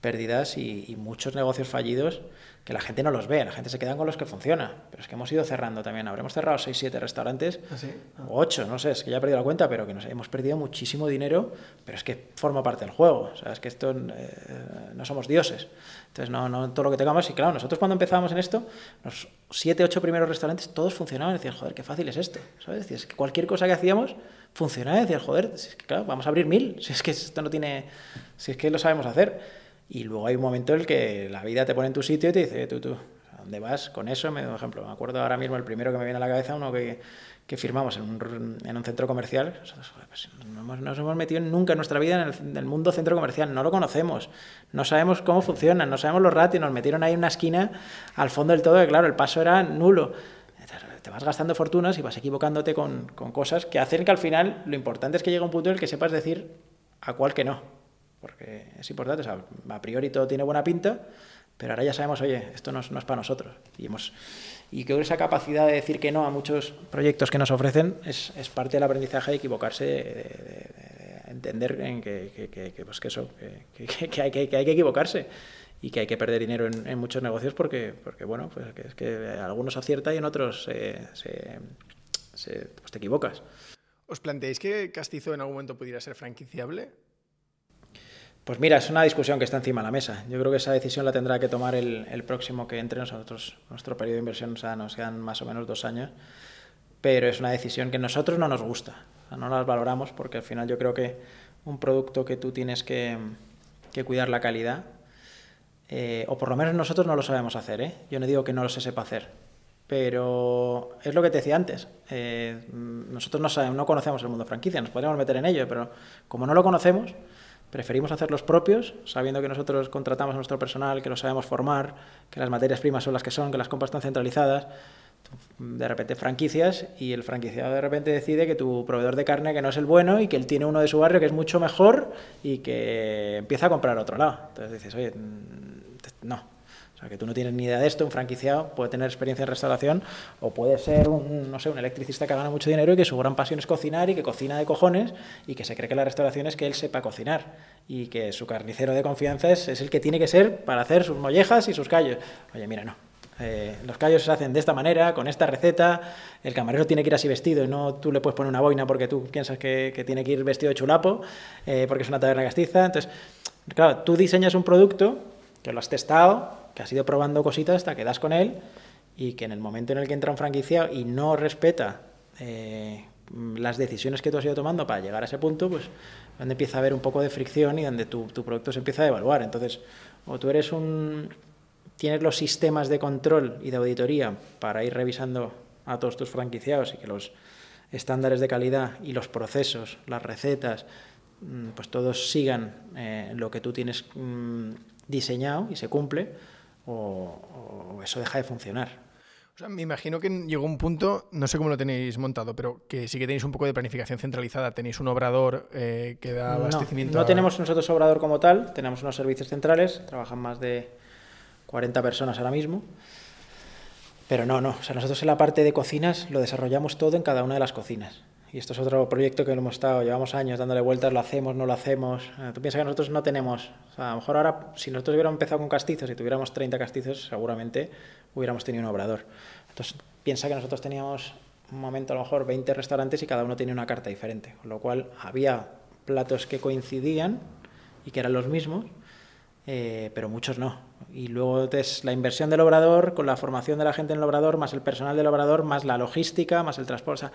pérdidas y, y, muchos negocios fallidos que la gente no los ve, la gente se queda con los que funciona. Pero es que hemos ido cerrando también. Habremos cerrado 6, 7 restaurantes, ¿Ah, sí? o 8, no sé, es que ya he perdido la cuenta, pero que nos hemos perdido muchísimo dinero, pero es que forma parte del juego. O sea, es que esto eh, no somos dioses. Entonces, no, no todo lo que tengamos. Y claro, nosotros cuando empezábamos en esto, los 7, 8 primeros restaurantes, todos funcionaban. Decían, joder, qué fácil es esto. ¿Sabes? Es que cualquier cosa que hacíamos funcionaba. Decían, joder, es que, claro, vamos a abrir mil. Si es que esto no tiene. Si es que lo sabemos hacer. Y luego hay un momento en el que la vida te pone en tu sitio y te dice, tú, tú, ¿a dónde vas con eso? Me, por ejemplo, me acuerdo ahora mismo el primero que me viene a la cabeza, uno que, que firmamos en un, en un, centro comercial. Pues, no hemos, nos hemos metido nunca en nuestra vida en el, mundo centro comercial, no lo conocemos, no sabemos cómo funciona, no sabemos los ratios, nos metieron ahí en una esquina al fondo del todo, y claro, el paso era nulo. Te vas gastando fortunas y vas equivocándote con, con cosas que hacen que al final lo importante es que llegue un punto en el que sepas decir a cuál que no porque es importante, o sea, a priori todo tiene buena pinta, pero ahora ya sabemos, oye, esto no es, no es para nosotros. Y, hemos, y creo que esa capacidad de decir que no a muchos proyectos que nos ofrecen es, es parte del aprendizaje de equivocarse, de, de, de entender en que, que, que, pues que eso, que, hay, que, hay que equivocarse y que hay que perder dinero en, en muchos negocios porque, porque bueno, pues que es que algunos acierta y en otros se, se, se, pues te equivocas. ¿Os planteáis que Castizo en algún momento pudiera ser franquiciable? Pues mira, es una discusión que está encima de la mesa. Yo creo que esa decisión la tendrá que tomar el, próximo que entre nosotros. Nuestro periodo de inversión o sea, nos quedan más o menos dos años, pero es una decisión que a nosotros no nos gusta. O sea, no las valoramos porque al final yo creo que un producto que tú tienes que, cuidar la calidad, eh, o por lo menos nosotros no lo sabemos hacer. ¿eh? Yo no digo que no lo se sepa hacer, pero es lo que te decía antes. Eh, nosotros no, sabemos, no conocemos el mundo franquicia, nos podríamos meter en ello, pero como no lo conocemos, Preferimos hacer los propios, sabiendo que nosotros contratamos a nuestro personal, que lo sabemos formar, que las materias primas son las que son, que las compras están centralizadas. De repente franquicias y el franquiciado de repente decide que tu proveedor de carne que no es el bueno y que él tiene uno de su barrio que es mucho mejor y que empieza a comprar a otro lado. Entonces dices, oye, no, sea, que tú no tienes ni idea de esto, un franquiciado puede tener experiencia en restauración o puede ser un, no sé, un electricista que gana mucho dinero y que su gran pasión es cocinar y que cocina de cojones y que se cree que la restauración es que él sepa cocinar y que su carnicero de confianza es, es el que tiene que ser para hacer sus mollejas y sus callos. Oye, mira, no. Eh, los callos se hacen de esta manera, con esta receta, el camarero tiene que ir así vestido y no tú le puedes poner una boina porque tú piensas que, que tiene que ir vestido de chulapo, eh, porque es una taberna castiza. Entonces, claro, tú diseñas un producto que lo has testado, que has ido probando cositas hasta que das con él y que en el momento en el que entra un franquiciado y no respeta eh, las decisiones que tú has ido tomando para llegar a ese punto, pues donde empieza a haber un poco de fricción y donde tu, tu producto se empieza a evaluar. Entonces, o tú eres un tienes los sistemas de control y de auditoría para ir revisando a todos tus franquiciados y que los estándares de calidad y los procesos, las recetas, mm, pues todos sigan eh, lo que tú tienes mmm, diseñado y se cumple, o, o, eso deja de funcionar. O sea, me imagino que llegó un punto, no sé cómo lo tenéis montado, pero que sí que tenéis un poco de planificación centralizada. Tenéis un obrador eh, que da abastecimiento. No, no a... tenemos nosotros obrador como tal, tenemos unos servicios centrales, trabajan más de 40 personas ahora mismo. Pero no, no. O sea, nosotros en la parte de cocinas lo desarrollamos todo en cada una de las cocinas. Y esto es otro proyecto que lo hemos estado, llevamos años dándole vueltas, lo hacemos, no lo hacemos. Eh, tú piensas que nosotros no tenemos, a lo mejor ahora, si nosotros hubiéramos empezado con castizos y tuviéramos 30 castizos, seguramente hubiéramos tenido un obrador. Entonces, piensa que nosotros teníamos un momento, a lo mejor 20 restaurantes y cada uno tenía una carta diferente, con lo cual había platos que coincidían y que eran los mismos, eh, pero muchos no. Y luego es la inversión del obrador, con la formación de la gente en el obrador, más el personal del obrador, más la logística, más el transporte.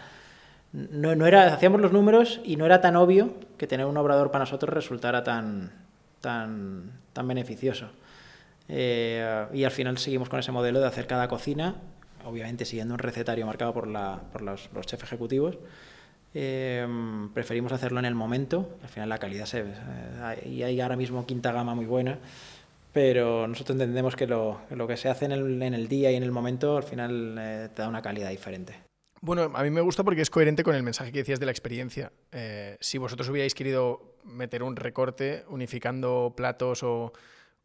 No, no, era, hacíamos los números y no era tan obvio que tener un obrador para nosotros resultara tan, tan, tan beneficioso. Eh, y al final seguimos con ese modelo de hacer cada cocina, obviamente siguiendo un recetario marcado por, la, por los, los chefs ejecutivos, eh, preferimos hacerlo en el momento, al final la calidad se. Eh, y hay ahora mismo quinta gama muy buena, pero nosotros entendemos que lo, lo que se hace en el, en el, día y en el momento al final eh, te da una calidad diferente. Bueno, a mí me gusta porque es coherente con el mensaje que decías de la experiencia. Eh, si vosotros hubierais querido meter un recorte unificando platos o,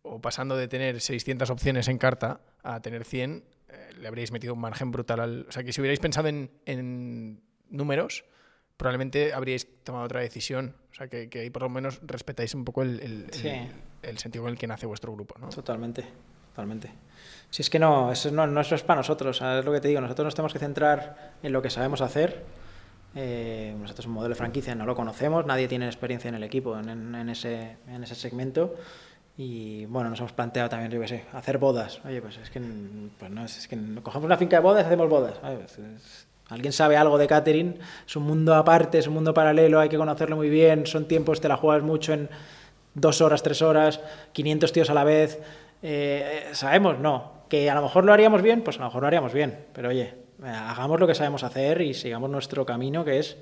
o pasando de tener 600 opciones en carta a tener 100, eh, le habríais metido un margen brutal al... O sea, que si hubierais pensado en, en números, probablemente habríais tomado otra decisión. O sea, que, que ahí por lo menos respetáis un poco el, el, sí. el, el, sentido con el que nace vuestro grupo. ¿no? Totalmente, totalmente. Si es que no, eso no, no eso es para nosotros, es lo que te digo, nosotros nos tenemos que centrar en lo que sabemos hacer. Eh, nosotros un modelo de franquicia no lo conocemos, nadie tiene experiencia en el equipo en, en, ese, en ese segmento. Y bueno, nos hemos planteado también, yo qué sé, hacer bodas. Oye, pues es que, pues no, es que cogemos una finca de bodas y hacemos bodas. Oye, pues es, alguien sabe algo de catering, es un mundo aparte, es un mundo paralelo, hay que conocerlo muy bien, son tiempos, te la juegas mucho en dos horas, tres horas, 500 tíos a la vez. Eh, ¿Sabemos? No. ¿Que a lo mejor lo haríamos bien? Pues a lo mejor lo haríamos bien. Pero oye, hagamos lo que sabemos hacer y sigamos nuestro camino, que es...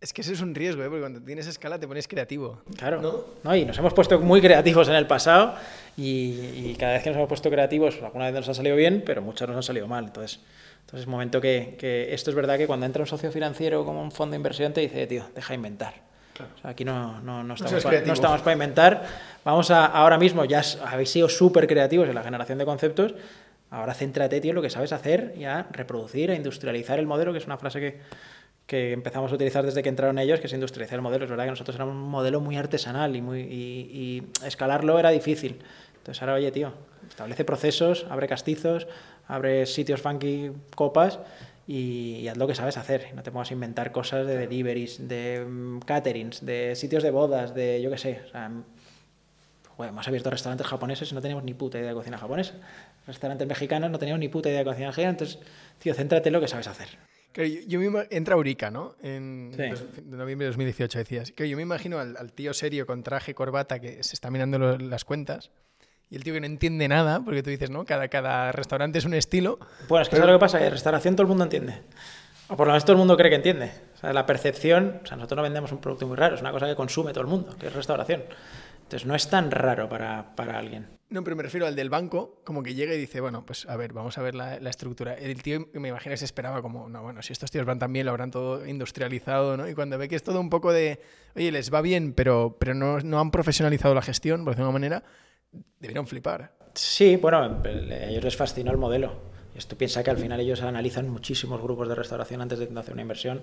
Es que ese es un riesgo, ¿eh? porque cuando tienes escala te pones creativo. Claro. ¿No? ¿No? Y nos hemos puesto muy creativos en el pasado y, y, cada vez que nos hemos puesto creativos, alguna vez nos ha salido bien, pero muchas nos han salido mal. Entonces, entonces es momento que, que, esto es verdad que cuando entra un socio financiero como un fondo de inversión te dice, tío, deja inventar. Claro. O sea, aquí no, no, no, estamos no, para, no, estamos para inventar. Vamos a, ahora mismo, ya habéis sido súper creativos en la generación de conceptos. Ahora céntrate, tío, en lo que sabes hacer y a reproducir, a industrializar el modelo, que es una frase que, que empezamos a utilizar desde que entraron ellos, que es industrializar el modelo. Es verdad que nosotros éramos un modelo muy artesanal y, muy, y, y escalarlo era difícil. Entonces ahora, oye, tío, establece procesos, abre castizos, abre sitios funky, copas y, y, haz lo que sabes hacer. No te pongas a inventar cosas de deliveries, de um, caterings, de sitios de bodas, de yo qué sé. O sea, joder, hemos abierto restaurantes japoneses y no teníamos ni puta idea de cocina japonesa. Restaurantes mexicanos no teníamos ni puta idea de cocina mexicana. Entonces, tío, céntrate en lo que sabes hacer. Claro, yo, yo me entra Eurica, ¿no? En sí. dos, noviembre de 2018 decías. Que yo me imagino al, al, tío serio con traje, corbata, que se está mirando lo, las cuentas y el tío que no entiende nada, porque tú dices, ¿no? Cada, cada restaurante es un estilo. Bueno, es que pero... ¿sabes lo que pasa? Que en restauración todo el mundo entiende. O por lo menos todo el mundo cree que entiende. O sea, la percepción, o sea, nosotros no vendemos un producto muy raro, es una cosa que consume todo el mundo, que es restauración. Entonces no es tan raro para, para alguien. No, pero me refiero al del banco, como que llega y dice, bueno, pues a ver, vamos a ver la, la estructura. El tío, me imagino, se esperaba como, no, bueno, si estos tíos van tan bien, lo habrán todo industrializado, ¿no? Y cuando ve que es todo un poco de, oye, les va bien, pero, pero no, no han profesionalizado la gestión, por decirlo de alguna manera, debieron flipar. Sí, bueno, a ellos les fascinó el modelo. Esto piensa que al final ellos analizan muchísimos grupos de restauración antes de hacer una inversión.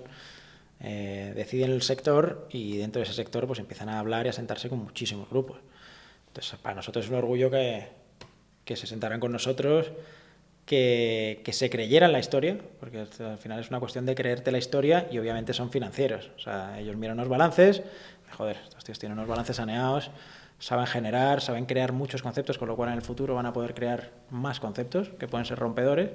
Eh, deciden el sector y dentro de ese sector pues empiezan a hablar y a sentarse con muchísimos grupos. Entonces, para nosotros es un orgullo que, que se sentaran con nosotros, que, que, se creyeran la historia, porque al final es una cuestión de creerte la historia y obviamente son financieros. O sea, ellos miran unos balances, joder, estos tíos tienen unos balances saneados, saben generar, saben crear muchos conceptos, con lo cual en el futuro van a poder crear más conceptos que pueden ser rompedores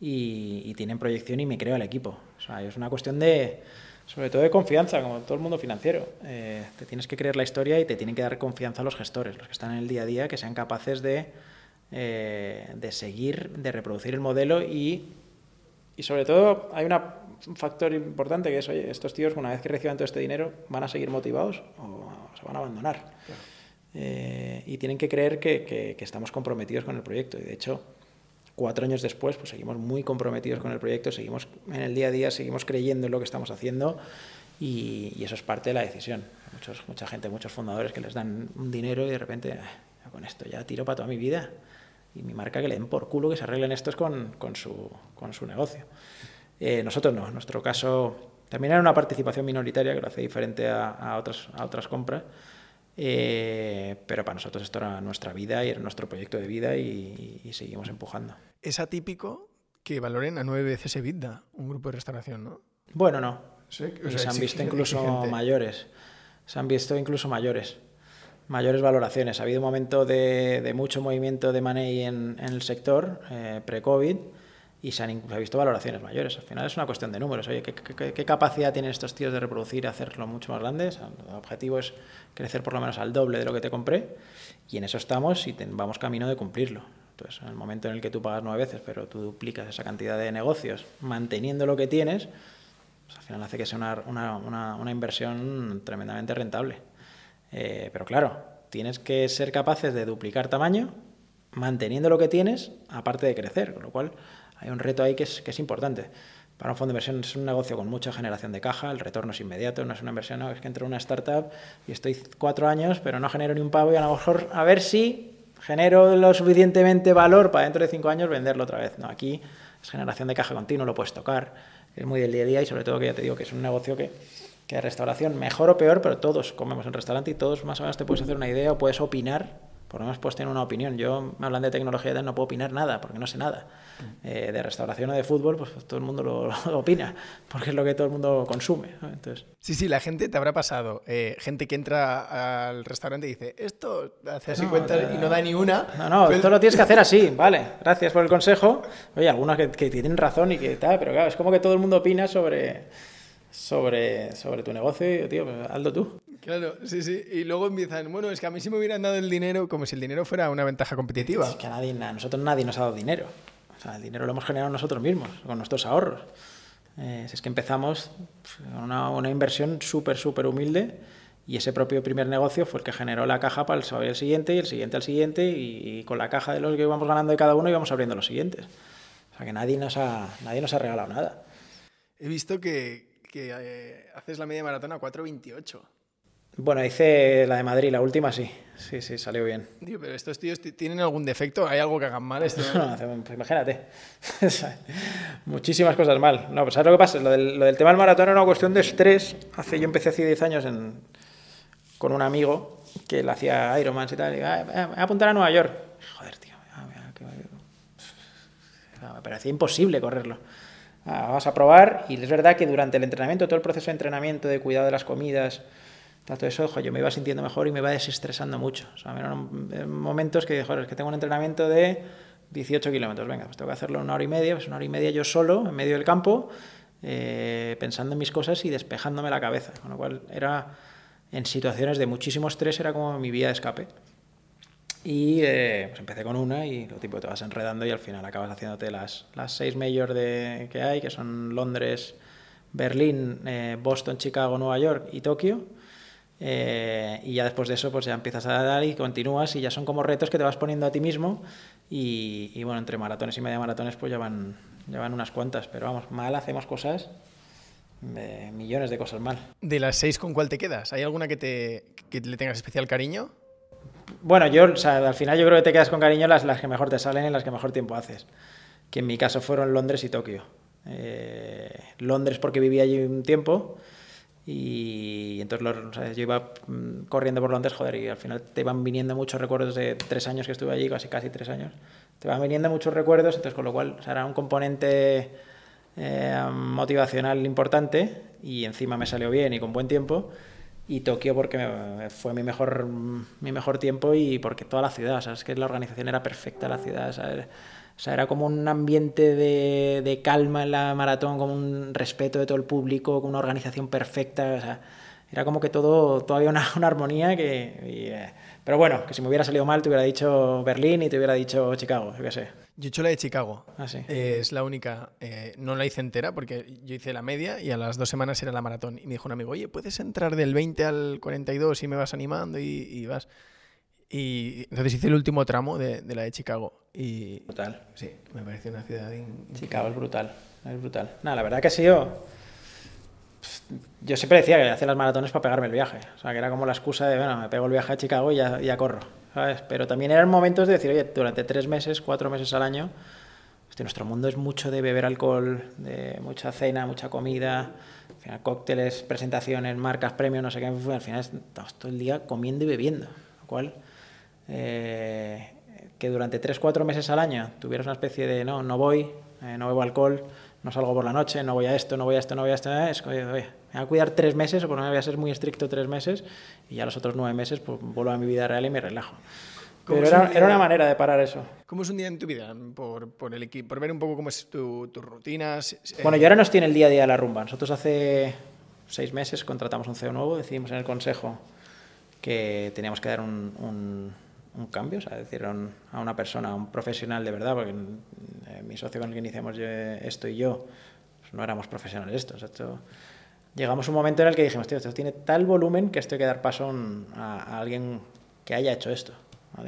y, y tienen proyección y me creo al equipo. O sea, es una cuestión de, sobre todo de confianza, como todo el mundo financiero. Eh, te tienes que creer la historia y te tienen que dar confianza a los gestores, los que están en el día a día, que sean capaces de, eh, de seguir, de reproducir el modelo y, y sobre todo hay una, un factor importante que es, oye, estos tíos una vez que reciban todo este dinero van a seguir motivados o se van a abandonar. Claro. Eh, y tienen que creer que, que, que estamos comprometidos con el proyecto. Y de hecho, cuatro años después, pues seguimos muy comprometidos con el proyecto, seguimos en el día a día, seguimos creyendo en lo que estamos haciendo y, y eso es parte de la decisión. Muchos, mucha gente, muchos fundadores que les dan un dinero y de repente, ah, con esto ya tiro para toda mi vida y mi marca que le den por culo que se arreglen estos con, con, su, con su negocio. Eh, nosotros no, en nuestro caso También era una participación minoritaria que lo hace diferente a, a otras, a otras compras. Eh, pero para nosotros esto era nuestra vida y era nuestro proyecto de vida y, y seguimos empujando. Es atípico que valoren a nueve veces EBITDA un grupo de restauración, ¿no? Bueno, no. Sí, o Y sea, se han visto exigente- incluso exigente. mayores. Se han visto incluso mayores. Mayores valoraciones. Ha habido un momento de, de mucho movimiento de money en, en el sector eh, pre-COVID y se han, visto valoraciones mayores. Al final es una cuestión de números. Oye, ¿qué, qué- qué- capacidad tienen estos tíos de reproducir, hacerlo mucho más grande? O sea, el objetivo es crecer por lo menos al doble de lo que te compré y en eso estamos y te- vamos camino de cumplirlo. Entonces, en el momento en el que tú pagas nueve veces, pero tú duplicas esa cantidad de negocios manteniendo lo que tienes, pues al final hace que sea una, una- una- una inversión tremendamente rentable. Eh, pero claro, tienes que ser capaces de duplicar tamaño manteniendo lo que tienes, aparte de crecer, con lo cual hay un reto ahí que es, que es importante. Para un fondo de inversión es un negocio con mucha generación de caja, el retorno es inmediato, no es una inversión, no, es que entro en una startup y estoy cuatro años, pero no genero ni un pavo y a lo mejor a ver si genero lo suficientemente valor para dentro de cinco años venderlo otra vez. No, aquí es generación de caja continua, lo puedes tocar, es muy del día a día y sobre todo que ya te digo que es un negocio que, que restauración, mejor o peor, pero todos comemos en restaurante y todos más o menos te puedes hacer una idea o puedes opinar, por lo menos puedes tener una opinión. Yo, me hablan de tecnología y tal, no puedo opinar nada, porque no sé nada. Eh, de restauración o de fútbol, pues, todo el mundo lo, lo opina, porque es lo que todo el mundo consume. ¿no? Entonces, Sí, sí, la gente te habrá pasado. eh, gente que entra al restaurante y dice, esto hace así No, cuentas eh, y no da ni una. No, no, Pues- esto lo tienes que hacer así, vale. Gracias por el consejo. Oye, algunos que, que tienen razón y que tal, pero claro, es como que todo el mundo opina sobre, sobre, sobre tu negocio tío, pues, hazlo tú. Claro, sí, sí. Y luego empiezan, bueno, es que a mí si me hubieran dado el dinero, como si el dinero fuera una ventaja competitiva. Es que a, nadie, a nosotros nadie nos ha dado dinero. O sea, el dinero lo hemos generado nosotros mismos, con nuestros ahorros. Eh, si es que empezamos pues, con una, una inversión súper, súper humilde y ese propio primer negocio fue el que generó la caja para el, el siguiente y el siguiente al siguiente y, y con la caja de los que íbamos ganando de cada uno íbamos abriendo los siguientes. O sea que nadie nos ha, nadie nos ha regalado nada. He visto que, que, eh, haces la media maratón a 4.28. Bueno, hice la de Madrid, la última sí. Sí, sí, salió bien. Tío, pero estos tíos ti- tienen algún defecto, hay algo que hagan mal. Esto... No, pues imagínate. Muchísimas cosas mal. No, pues ¿sabes lo que pasa? Lo del, lo del tema del maratón era una cuestión de estrés. Hace, yo empecé hace 10 años en- con un amigo que le hacía Ironman y tal. Y "Ah, me voy a apuntar a Nueva York. Joder, tío. ah, mira, Ah, Me parecía imposible correrlo. Ah, vamos a probar. Y es verdad que durante el entrenamiento, todo el proceso de entrenamiento, de cuidado de las comidas, tal, todo eso, jo, yo me iba sintiendo mejor y me iba desestresando mucho. O sea, eran momentos que, joder, es que tengo un entrenamiento de 18 kilómetros. Venga, pues tengo que hacerlo una hora y media, pues una hora y media yo solo, en medio del campo, eh, pensando en mis cosas y despejándome la cabeza. Con lo cual, era en situaciones de muchísimo estrés, era como mi vía de escape. Y eh, pues empecé con una y lo tipo te vas enredando y al final acabas haciéndote las, las seis majors de, que hay, que son Londres, Berlín, eh, Boston, Chicago, Nueva York y Tokio. Eh, y ya después de eso pues ya empiezas a dar y continúas y ya son como retos que te vas poniendo a ti mismo y, y bueno, entre maratones y media maratones pues ya van, ya van unas cuantas, pero vamos, mal hacemos cosas, de millones de cosas mal. De las seis, ¿con cuál te quedas? ¿Hay alguna que, te, que le tengas especial cariño? Bueno, yo, al final yo creo que te quedas con cariño las, las que mejor te salen y las que mejor tiempo haces. Que en mi caso fueron Londres y Tokio. Eh, Londres porque viví allí un tiempo y entonces yo iba mm, corriendo por Londres, joder, y al final te van viniendo muchos recuerdos de tres años que estuve allí, casi casi tres años. Te van viniendo muchos recuerdos, entonces con lo cual o era un componente eh, motivacional importante y encima me salió bien y con buen tiempo. Y Tokio porque fue mi mejor, mi mejor tiempo y porque toda la ciudad, ¿sabes? Que la organización era perfecta, la ciudad, ¿sabes? O sea, era como un ambiente de, de calma en la maratón, como un respeto de todo el público, con una organización perfecta, o sea, era como que todo, había una, una armonía que... y, eh, pero bueno, que si me hubiera salido mal te hubiera dicho Berlín y te hubiera dicho Chicago, yo qué sé. Yo he hecho la de Chicago. Ah, sí. Eh, es la única. eh, no la hice entera porque yo hice la media y a las dos semanas era la maratón. Y me dijo un amigo, oye, ¿puedes entrar del 20 al 42 y me vas animando y, y vas? Y entonces hice el último tramo de, de la de Chicago. Y Brutal. sí, me pareció una ciudad... Chicago es brutal, es brutal. Nada, la verdad que ha sido... Yo siempre decía que hacía las maratones para pegarme el viaje. O sea, que era como la excusa de, bueno, me pego el viaje a Chicago y ya, ya corro. ¿sabes? Pero también eran momentos de decir, oye, durante tres meses, cuatro meses al año, estoy nuestro mundo es mucho de beber alcohol, de mucha cena, mucha comida, al final, cócteles, presentaciones, marcas, premios, no sé qué, al final estamos todo el día comiendo y bebiendo, lo cual eh, que durante 3-4 meses al año tuvieras una especie de no, no voy, eh, no bebo alcohol, no salgo por la noche, no voy a esto, no voy a esto, no voy a esto, es que, oye, me voy a cuidar tres meses, o por no me voy a ser muy estricto tres meses, y ya los otros nueve meses pues vuelvo a mi vida real y me relajo. Pero era, era, una manera de parar eso. ¿Cómo es un día en tu vida? Por, por el equipo, por ver un poco cómo es tu, tus rutinas. Eh, bueno, yo ahora nos tiene el día a día de la rumba. Nosotros hace seis meses contratamos un CEO nuevo, decidimos en el consejo que teníamos que dar un, un, un cambio, o sea, decir a una persona, a un profesional de verdad, porque eh, mi socio con el que iniciamos esto y yo pues no éramos profesionales esto, esto. Llegamos a un momento en el que dijimos, tío, esto tiene tal volumen que esto hay que dar paso a, a alguien que haya hecho esto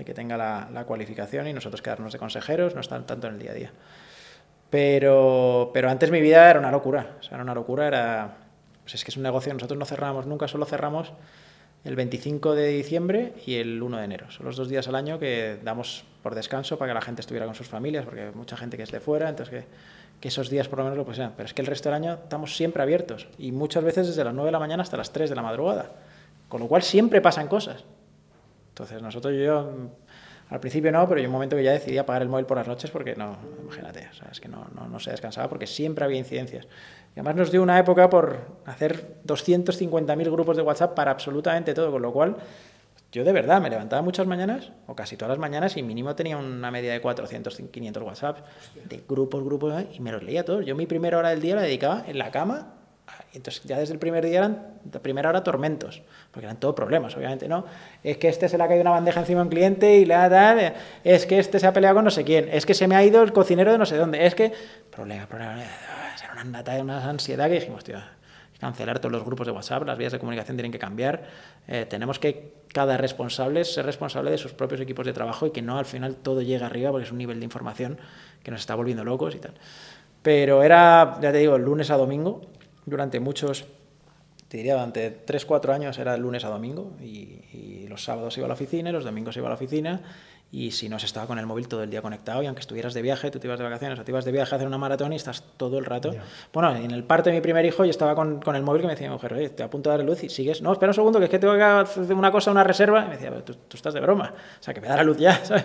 que tenga la, cualificación y nosotros quedarnos de consejeros, no estar tanto en el día a día. Pero, pero antes mi vida era una locura, o sea, era una locura, era, pues es que es un negocio, nosotros no cerramos nunca, solo cerramos el 25 de diciembre y el 1 de enero. Son los dos días al año que damos por descanso para que la gente estuviera con sus familias, porque hay mucha gente que es de fuera, entonces que, que esos días por lo menos lo pues Pero es que el resto del año estamos siempre abiertos y muchas veces desde las 9 de la mañana hasta las 3 de la madrugada. Con lo cual siempre pasan cosas. Entonces, nosotros yo, al principio no, pero yo un momento que ya decidí apagar el móvil por las noches porque no, imagínate, es que no, no, no se descansaba porque siempre había incidencias. Y además nos dio una época por hacer 250.000 grupos de WhatsApp para absolutamente todo, con lo cual yo de verdad me levantaba muchas mañanas, o casi todas las mañanas, y mínimo tenía una media de 400, 500 WhatsApp de grupos, grupos, y me los leía todos. Yo mi primera hora del día la dedicaba en la cama entonces ya desde el primer día eran, la primera hora, tormentos, porque eran todos problemas, obviamente, ¿no? Es que este se le ha caído una bandeja encima a un cliente y le ha dado, es que este se ha peleado con no sé quién, es que se me ha ido el cocinero de no sé dónde, es que, problema, problema, era una una ansiedad que dijimos, tío, cancelar todos los grupos de WhatsApp, las vías de comunicación tienen que cambiar, eh, tenemos que cada responsable ser responsable de sus propios equipos de trabajo y que no al final todo llegue arriba porque es un nivel de información que nos está volviendo locos y tal. Pero era, ya te digo, lunes a domingo, durante muchos, te diría, durante 3, 4 años era lunes a domingo y, los sábados iba a la oficina los domingos iba a la oficina y si no se estaba con el móvil todo el día conectado y aunque estuvieras de viaje, tú te ibas de vacaciones o te ibas de viaje a hacer una maratón y estás todo el rato. Bueno, en el parto de mi primer hijo yo estaba con, con el móvil que me decía mi mujer, oye, te apunto a dar luz y sigues, no, espera un segundo, que es que tengo que hacer una cosa, una reserva. Y me decía, tú, tú, estás de broma, o sea, que me da la luz ya, ¿sabes?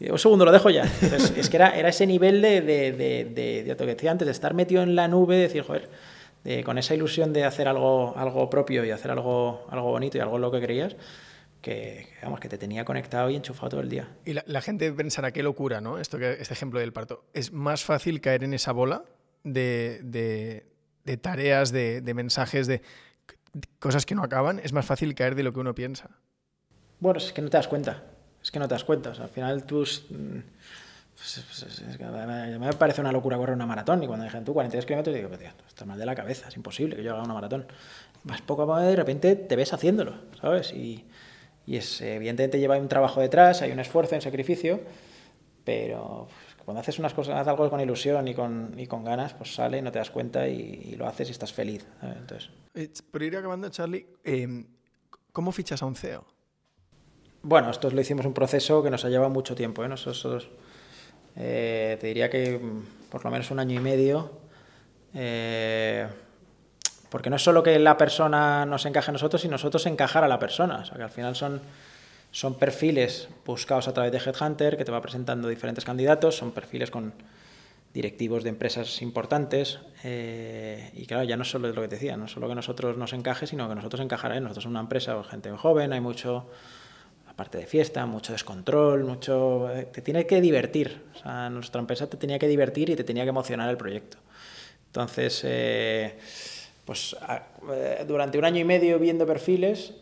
Y un segundo, lo dejo ya. Entonces, es que era, era ese nivel de, de, de, de, de, lo que decía antes, de estar metido en la nube, de decir, joder, con esa ilusión de hacer algo, algo propio y hacer algo, algo bonito y algo lo que querías, que, digamos, que te tenía conectado y enchufado todo el día. Y la, gente pensará, qué locura, ¿no? Esto que, este ejemplo del parto. ¿Es más fácil caer en esa bola de, de, de tareas, de, de mensajes, de cosas que no acaban? ¿Es más fácil caer de lo que uno piensa? Bueno, es que no te das cuenta. Es que no te das cuenta. O sea, al final tus pues, pues, es, me parece una locura correr una maratón y cuando dejan tú 42 kilómetros digo, tío, estás mal de la cabeza, es imposible que yo haga una maratón. Vas poco a poco de repente te ves haciéndolo, ¿sabes? Y, y es, evidentemente lleva un trabajo detrás, hay un esfuerzo, un sacrificio, pero pues, cuando haces unas cosas, haces algo con ilusión y con, y con ganas, pues sale, no te das cuenta y, y lo haces y estás feliz. Entonces... Por ir acabando, Charlie, eh, ¿cómo fichas a un CEO? Bueno, esto lo hicimos un proceso que nos ha llevado mucho tiempo. ¿eh? Nosotros eh, te diría que mm, por lo menos un año y medio, eh, porque no es solo que la persona nos encaje a nosotros, sino nosotros encajar a la persona. O sea, que al final son, son perfiles buscados a través de Headhunter, que te va presentando diferentes candidatos, son perfiles con directivos de empresas importantes. Eh, y claro, ya no solo es lo que te decía, no solo que nosotros nos encaje, sino que nosotros encajará Nosotros somos una empresa, gente joven, hay mucho parte de fiesta, mucho descontrol, mucho... Eh, te tiene que divertir. O sea, nuestra empresa te tenía que divertir y te tenía que emocionar el proyecto. Entonces, eh, pues eh, durante un año y medio viendo perfiles,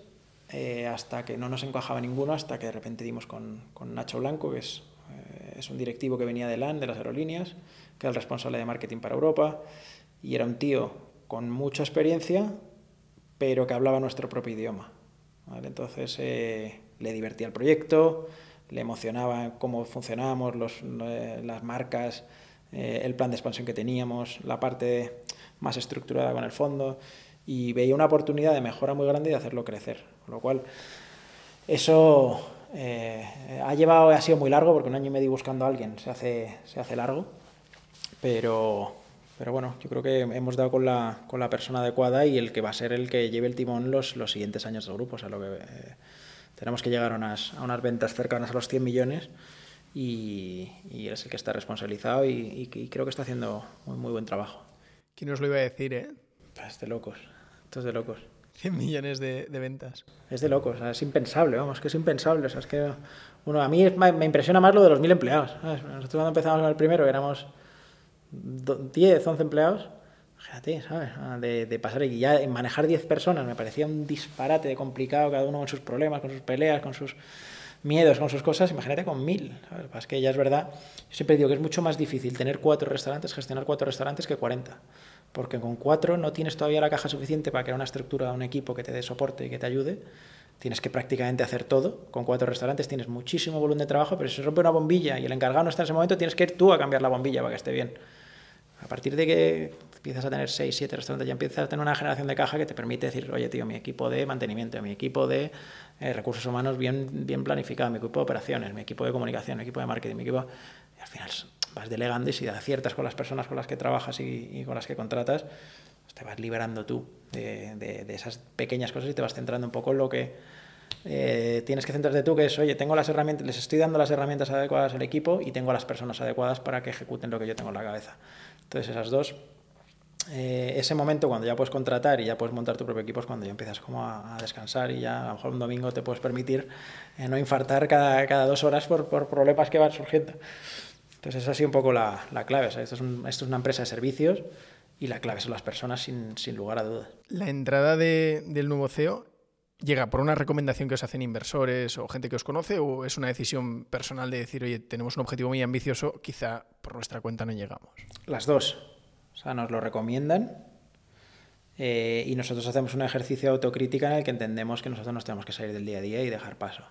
hasta que no nos encajaba ninguno, hasta que de repente dimos con, con Nacho Blanco, que es, es, un directivo que venía de LAN, de las aerolíneas, que era el responsable de marketing para Europa, y era un tío con mucha experiencia, pero que hablaba nuestro propio idioma. Entonces, le divertía el proyecto, le emocionaba cómo funcionábamos, los, eh, las marcas, eh, el plan de expansión que teníamos, la parte más estructurada con el fondo y veía una oportunidad de mejora muy grande y de hacerlo crecer. Con lo cual, eso eh, ha llevado, ha sido muy largo porque un año y medio buscando a alguien se hace, se hace largo, pero, pero bueno, yo creo que hemos dado con la, con la persona adecuada y el que va a ser el que lleve el timón los, los siguientes años del grupo. O sea, lo que, eh, tenemos que llegar a unas, a unas ventas cercanas a los 100 millones y, y es el que está responsabilizado y, y, creo que está haciendo un muy buen trabajo. ¿Quién os lo iba a decir, eh? Es de locos, esto es de locos. 100 millones de, de ventas. Es de locos, o sea, es impensable, vamos, que es impensable. O sea, es que, bueno, a mí me, me impresiona más lo de los mil empleados. ¿sabes? Nosotros cuando empezamos con el primero éramos 10, 11 empleados, fíjate, ¿sabes? Ah, de, de, pasar y ya manejar 10 personas me parecía un disparate de complicado, cada uno con sus problemas, con sus peleas, con sus miedos, con sus cosas, imagínate con mil. ¿sabes? Es que ya es verdad, yo siempre digo que es mucho más difícil tener cuatro restaurantes, gestionar cuatro restaurantes que 40. Porque con cuatro no tienes todavía la caja suficiente para crear una estructura, un equipo que te dé soporte y que te ayude. Tienes que prácticamente hacer todo. Con cuatro restaurantes tienes muchísimo volumen de trabajo, pero si se rompe una bombilla y el encargado no está en ese momento, tienes que ir tú a cambiar la bombilla para que esté bien. A partir de que empiezas a tener 6, 7 restaurantes, ya empiezas a tener una generación de caja que te permite decir, oye, tío, mi equipo de mantenimiento, mi equipo de eh, recursos humanos bien, bien planificado, mi equipo de operaciones, mi equipo de comunicación, mi equipo de marketing, mi equipo... Y al final vas delegando y si aciertas con las personas con las que trabajas y, con las que contratas, pues te vas liberando tú de, esas pequeñas cosas y te vas centrando un poco en lo que eh, tienes que centrarte tú, que es, oye, tengo las herramientas, les estoy dando las herramientas adecuadas al equipo y tengo las personas adecuadas para que ejecuten lo que yo tengo en la cabeza. Entonces esas dos, eh, ese momento cuando ya puedes contratar y ya puedes montar tu propio equipo es cuando ya empiezas como a, descansar y ya a lo mejor un domingo te puedes permitir eh, no infartar cada, cada dos horas por, por, problemas que van surgiendo. Entonces esa ha sido un poco la, la clave. O sea, esto, es esto, es una empresa de servicios y la clave son las personas sin, sin lugar a dudas. La entrada de, del nuevo CEO llega por una recomendación que os hacen inversores o gente que os conoce o es una decisión personal de decir, oye, tenemos un objetivo muy ambicioso, quizá por nuestra cuenta no llegamos? Las dos. O sea, nos lo recomiendan eh, y nosotros hacemos un ejercicio de autocrítica en el que entendemos que nosotros nos tenemos que salir del día a día y dejar paso.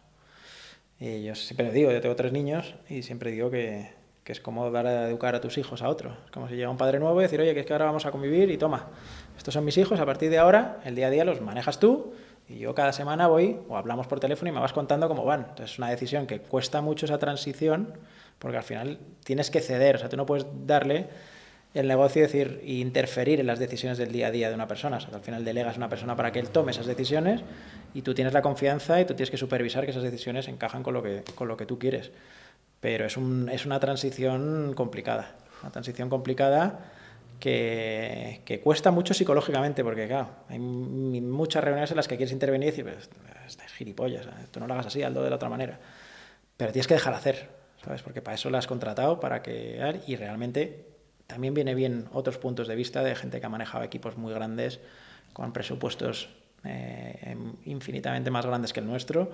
Y yo siempre digo, yo tengo tres niños y siempre digo que, que es como dar a educar a tus hijos a otro. Es como si llega un padre nuevo y decir, oye, que es que ahora vamos a convivir y toma, estos son mis hijos, a partir de ahora, el día a día los manejas tú y yo cada semana voy o hablamos por teléfono y me vas contando cómo van. Entonces es una decisión que cuesta mucho esa transición porque al final tienes que ceder, o sea, tú no puedes darle el negocio y decir e interferir en las decisiones del día a día de una persona. Al final delegas a una persona para que él tome esas decisiones y tú tienes la confianza y tú tienes que supervisar que esas decisiones encajan con lo que, con lo que tú quieres. Pero es, un, es una transición complicada, una transición complicada que, que, cuesta mucho psicológicamente, porque claro, hay muchas reuniones en las que quieres intervenir y decir, pues, estás gilipollas, tú no lo hagas así, hazlo de la otra manera. Pero tienes que dejar hacer, ¿sabes? Porque para eso la has contratado, para que... Y realmente también viene bien otros puntos de vista de gente que ha manejado equipos muy grandes, con presupuestos eh, infinitamente más grandes que el nuestro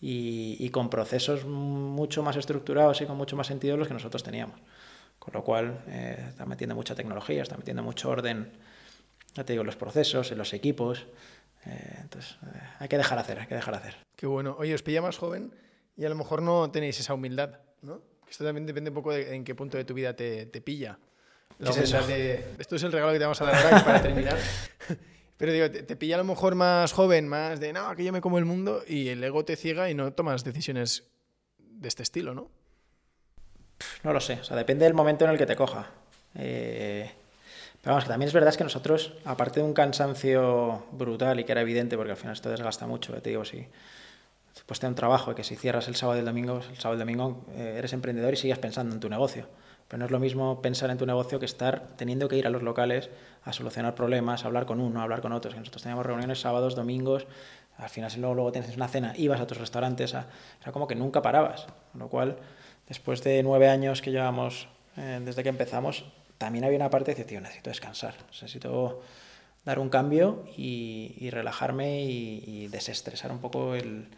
y, y, con procesos mucho más estructurados y con mucho más sentido de los que nosotros teníamos. Con lo cual eh, está metiendo mucha tecnología, está metiendo mucho orden, ya te digo, en los procesos, en los equipos. Eh, entonces, eh, hay que dejar hacer, hay que dejar hacer. Qué bueno. Oye, os pilla más joven y a lo mejor no tenéis esa humildad, ¿no? Esto también depende un poco de en qué punto de tu vida te, te pilla. La ¿Qué es? De, esto es el regalo que te vamos a dar ahora para terminar. Pero digo, te, te, pilla a lo mejor más joven, más de, no, que yo me como el mundo y el ego te ciega y no tomas decisiones de este estilo, ¿no? No lo sé, o sea, depende del momento en el que te coja. Eh, pero vamos, que también es verdad es que nosotros, aparte de un cansancio brutal y que era evidente, porque al final esto desgasta mucho, te digo, si pues te un trabajo y que si cierras el sábado y el domingo, el sábado y domingo eh, eres emprendedor y sigues pensando en tu negocio. Pero no es lo mismo pensar en tu negocio que estar teniendo que ir a los locales a solucionar problemas, a hablar con uno, a hablar con otros. Nosotros teníamos reuniones sábados, domingos, al final si luego, luego tienes una cena, ibas a tus restaurantes, a, o sea, como que nunca parabas. Con lo cual, después de nueve años que llevamos eh, desde que empezamos, también había una parte de decir, tío, necesito descansar, necesito dar un cambio y, y relajarme y, y, desestresar un poco el,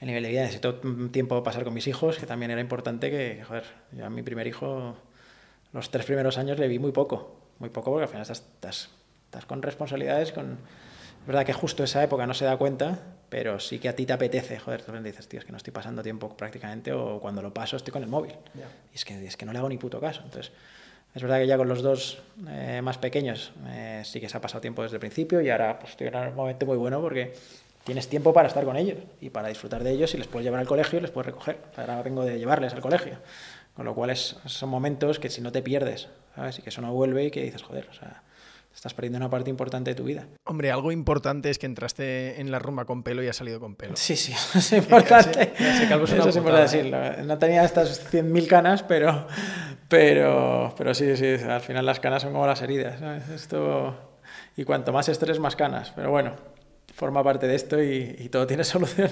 el, nivel de vida. Necesito tiempo pasar con mis hijos, que también era importante que, joder, yo a mi primer hijo, los tres primeros años le vi muy poco, muy poco porque al final estás, estás, estás con responsabilidades, con... Es verdad que justo esa época no se da cuenta, pero sí que a ti te apetece, joder, tú dices, tío, es que no estoy pasando tiempo prácticamente o cuando lo paso estoy con el móvil. Yeah. Y es que, es que no le hago ni puto caso. Entonces, es verdad que ya con los dos eh, más pequeños eh, sí que se ha pasado tiempo desde el principio y ahora pues, estoy en un momento muy bueno porque tienes tiempo para estar con ellos y para disfrutar de ellos y les puedes llevar al colegio y les puedes recoger. Ahora vengo de llevarles al colegio. Con lo cual es, son momentos que si no te pierdes, ¿sabes? Y que eso no vuelve y que dices, joder, o sea, estás perdiendo una parte importante de tu vida. Hombre, algo importante es que entraste en la rumba con pelo y has salido con pelo. Sí, sí, es importante. Eso es decirlo. ¿eh? No tenía estas 100.000 canas, pero, pero, pero sí, sí, al final las canas son como las heridas. Esto, y cuanto más estrés, más canas. Pero bueno, forma parte de esto y, todo tiene solución.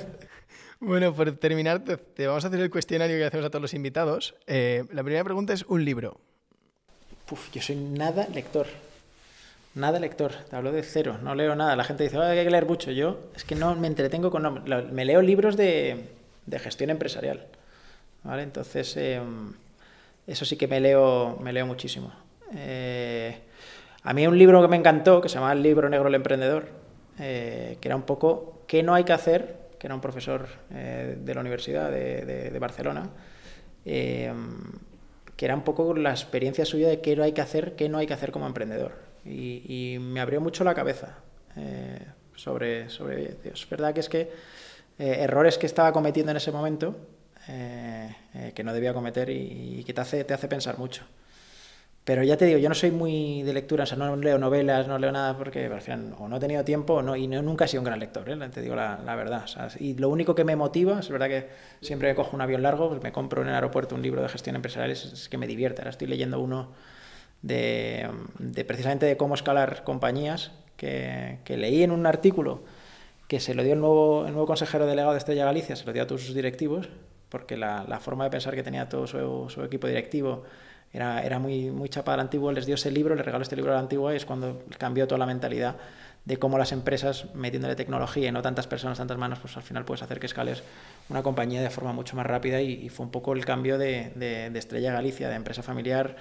Bueno, por terminar, te, vamos a hacer el cuestionario que hacemos a todos los invitados. Eh, la primera pregunta es un libro. Uf, yo soy nada lector. Nada lector, te hablo de cero, no leo nada. La gente dice, hay que leer mucho. Yo es que no me entretengo con... me leo libros de, de gestión empresarial. ¿vale? Entonces, em, eso sí que me leo, me leo muchísimo. Eh, a mí un libro que me encantó, que se llama El libro negro del emprendedor, eh, que era un poco qué no hay que hacer, que era un profesor eh, de la Universidad de, de Barcelona, em, que era un poco la experiencia suya de qué no hay que hacer, qué no hay que hacer como emprendedor y, me abrió mucho la cabeza eh, sobre, sobre Es verdad que es que eh, errores que estaba cometiendo en ese momento eh, que no debía cometer y, que te hace, te hace pensar mucho. Pero ya te digo, yo no soy muy de lectura, o sea, no leo novelas, no leo nada porque al o no he tenido tiempo o no, y nunca he sido un gran lector, te digo la, verdad. y lo único que me motiva, es verdad que siempre que cojo un avión largo, pues me compro en el aeropuerto un libro de gestión empresarial, es, es que me divierte. Ahora estoy leyendo uno de, precisamente de cómo escalar compañías, que, leí en un artículo que se lo dio el nuevo, el nuevo consejero delegado de Estrella Galicia, se lo dio a todos sus directivos, porque la, la forma de pensar que tenía todo su, su equipo directivo era, era, muy, muy chapa al antiguo, les dio ese libro, les regaló este libro al antiguo y es cuando cambió toda la mentalidad de cómo las empresas, metiéndole tecnología y no tantas personas, tantas manos, pues al final puedes hacer que escales una compañía de forma mucho más rápida y, fue un poco el cambio de, de, de Estrella Galicia, de empresa familiar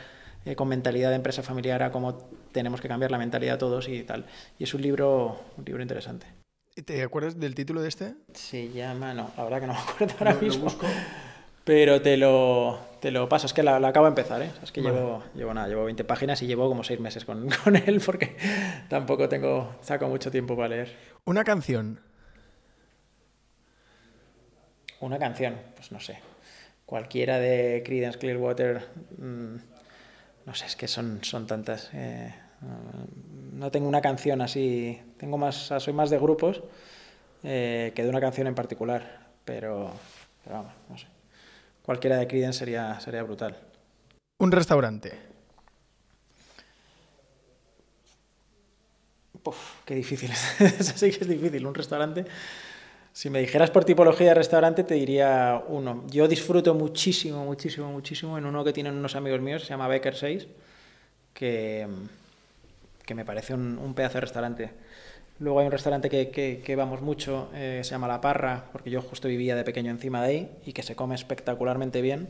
eh, con mentalidad de empresa familiar a cómo tenemos que cambiar la mentalidad todos y tal. Y es un libro, un libro interesante. ¿Te acuerdas del título de este? Se llama, no, la verdad que no me acuerdo ahora mismo. Pero te lo, te lo paso, es que la, acabo de empezar, ¿eh? Es que llevo, llevo nada, llevo 20 páginas y llevo como 6 meses con, con él porque tampoco tengo, saco mucho tiempo para leer. ¿Una canción? Una canción, pues no sé. Cualquiera de Creedence Clearwater. Mmm, no sé, es que son, son tantas. Eh, no tengo una canción así. Tengo más, soy más de grupos eh, que de una canción en particular. Pero, pero vamos, no sé. Cualquiera de Creedence sería, sería brutal. Un restaurante. Uf, qué difícil. Eso sí que es difícil. Un restaurante. Si me dijeras por tipología de restaurante, te diría uno. Yo disfruto muchísimo, muchísimo, muchísimo en uno que tienen unos amigos míos, se llama Becker 6, que, que me parece un, pedazo de restaurante. Luego hay un restaurante que, que, vamos mucho, eh, se llama La Parra, porque yo justo vivía de pequeño encima de ahí y que se come espectacularmente bien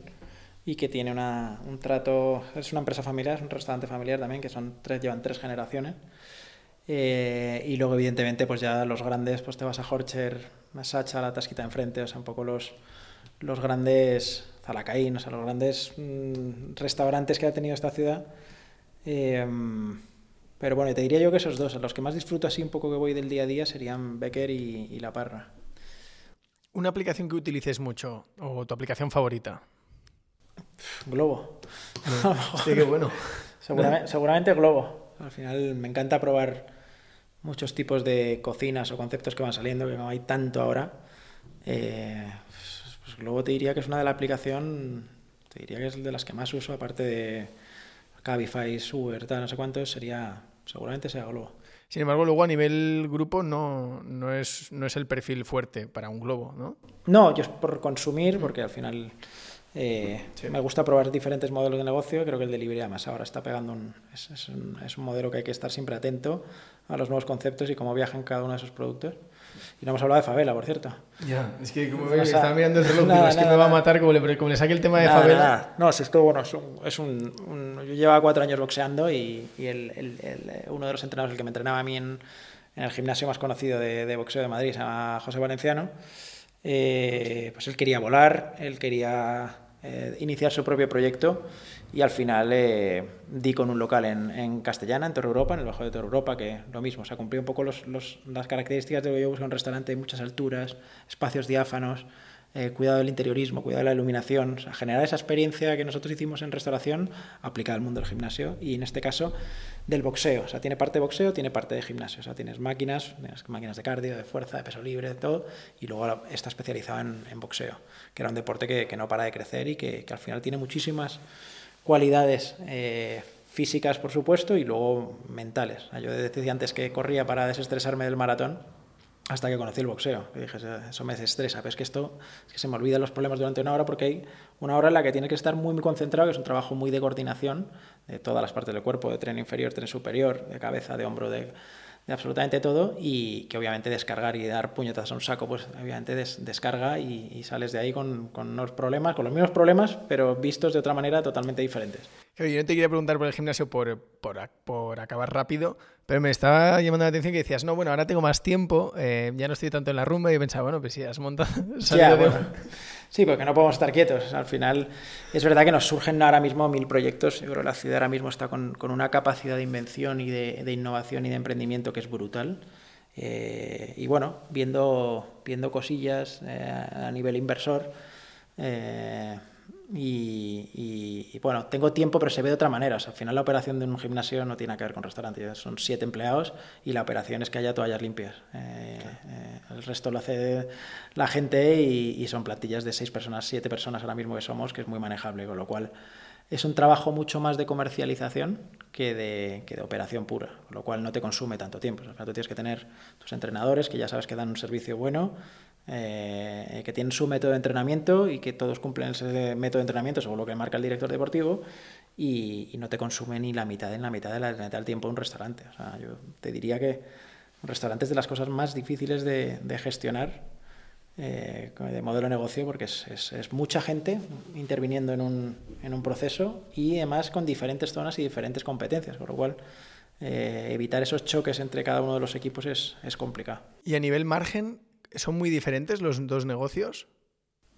y que tiene una, un trato, es una empresa familiar, es un restaurante familiar también, que son tres, llevan tres generaciones. Eh, y luego, evidentemente, pues ya los grandes, pues te vas a Horcher, Sacha, la tasquita enfrente, o sea, un poco los, los grandes Zalacaín, o sea, los grandes mm, restaurantes que ha tenido esta ciudad. Em, pero bueno, te diría yo que esos dos, los que más disfruto así un poco que voy del día a día serían Becker y, La Parra. ¿Una aplicación que utilices mucho o tu aplicación favorita? Globo. sí, qué bueno. seguramente, seguramente Globo. Al final me encanta probar muchos tipos de cocinas o conceptos que van saliendo, que no hay tanto ahora. Eh, pues, pues luego te diría que es una de la aplicación, te diría que es de las que más uso, aparte de Cabify, Uber, tal, no sé cuántos, sería, seguramente sea Globo. Sin embargo, luego a nivel grupo no, no, es, no es el perfil fuerte para un globo, ¿no? No, yo es por consumir, porque al final eh, me gusta probar diferentes modelos de negocio. Creo que el delivery además ahora está pegando un es, un, es, un, modelo que hay que estar siempre atento a los nuevos conceptos y cómo viajan cada uno de esos productos. Y no hemos hablado de Favela, por cierto. Ya, es que como estaba mirando el reloj, es que me va a matar como le, como le saque el tema de Favela. No, es esto, bueno, es un, es un, yo llevaba cuatro años boxeando y, y el, el, uno de los entrenadores, el que me entrenaba a mí en, en el gimnasio más conocido de, de, boxeo de Madrid, se llama José Valenciano, eh, pues él quería volar, él quería eh, iniciar su propio proyecto y al final eh, di con un local en, en, Castellana, en Torre Europa, en el Bajo de Torre Europa, que lo mismo, o sea, cumplió un poco los, los, las características de lo que yo busco un restaurante, muchas alturas, espacios diáfanos, eh, cuidado del interiorismo, cuidado de la iluminación, generar esa experiencia que nosotros hicimos en restauración aplicada al mundo del gimnasio y en este caso del boxeo. O sea, tiene parte de boxeo, tiene parte de gimnasio. O sea, tienes máquinas, tienes máquinas de cardio, de fuerza, de peso libre, de todo, y luego está especializado en, boxeo, que era un deporte que, no para de crecer y que, que al final tiene muchísimas cualidades. Eh, físicas, por supuesto, y luego mentales. Yo decía antes que corría para desestresarme del maratón, hasta que conocí el boxeo. Y dije, eso me desestresa, pero es que esto, es que se me olvidan los problemas durante una hora porque hay una hora en la que tienes que estar muy, muy concentrado, que es un trabajo muy de coordinación de todas las partes del cuerpo, de tren inferior, tren superior, de cabeza, de hombro, de, absolutamente todo y que obviamente descargar y dar puñetas a un saco, pues obviamente descarga y, sales de ahí con, con, unos problemas, con los mismos problemas, pero vistos de otra manera totalmente diferentes. Yo no te quería preguntar por el gimnasio por, por, por acabar rápido, pero me estaba llamando la atención que decías, no, bueno, ahora tengo más tiempo, eh, ya no estoy tanto en la rumba y pensaba, bueno, pues si has montado... Sí, porque no podemos estar quietos. Al final es verdad que nos surgen ahora mismo mil proyectos. Yo creo que la ciudad ahora mismo está con, con una capacidad de invención y de, de, innovación y de emprendimiento que es brutal. Eh, y bueno, viendo, viendo cosillas eh, a nivel inversor. Eh, y, bueno, tengo tiempo, pero se ve de otra manera. al final la operación de un gimnasio no tiene que ver con restaurante. Son siete empleados y la operación es que haya toallas limpias. Eh, eh, el resto lo hace la gente y, son plantillas de seis personas, siete personas ahora mismo que somos, que es muy manejable, con lo cual es un trabajo mucho más de comercialización que de, que de operación pura, con lo cual no te consume tanto tiempo. O sea, tú tienes que tener tus entrenadores que ya sabes que dan un servicio bueno, eh, que tienen su método de entrenamiento y que todos cumplen ese método de entrenamiento según lo que marca el director deportivo y, no te consume ni la mitad en la mitad, de la, mitad del tiempo un restaurante. O sea, yo te diría que un restaurante es de las cosas más difíciles de, gestionar eh, de modelo de negocio porque es, es, mucha gente interviniendo en un, en un, proceso y además con diferentes zonas y diferentes competencias, con lo cual eh, evitar esos choques entre cada uno de los equipos es, es complicado. Y a nivel margen, ¿Son muy diferentes los dos negocios?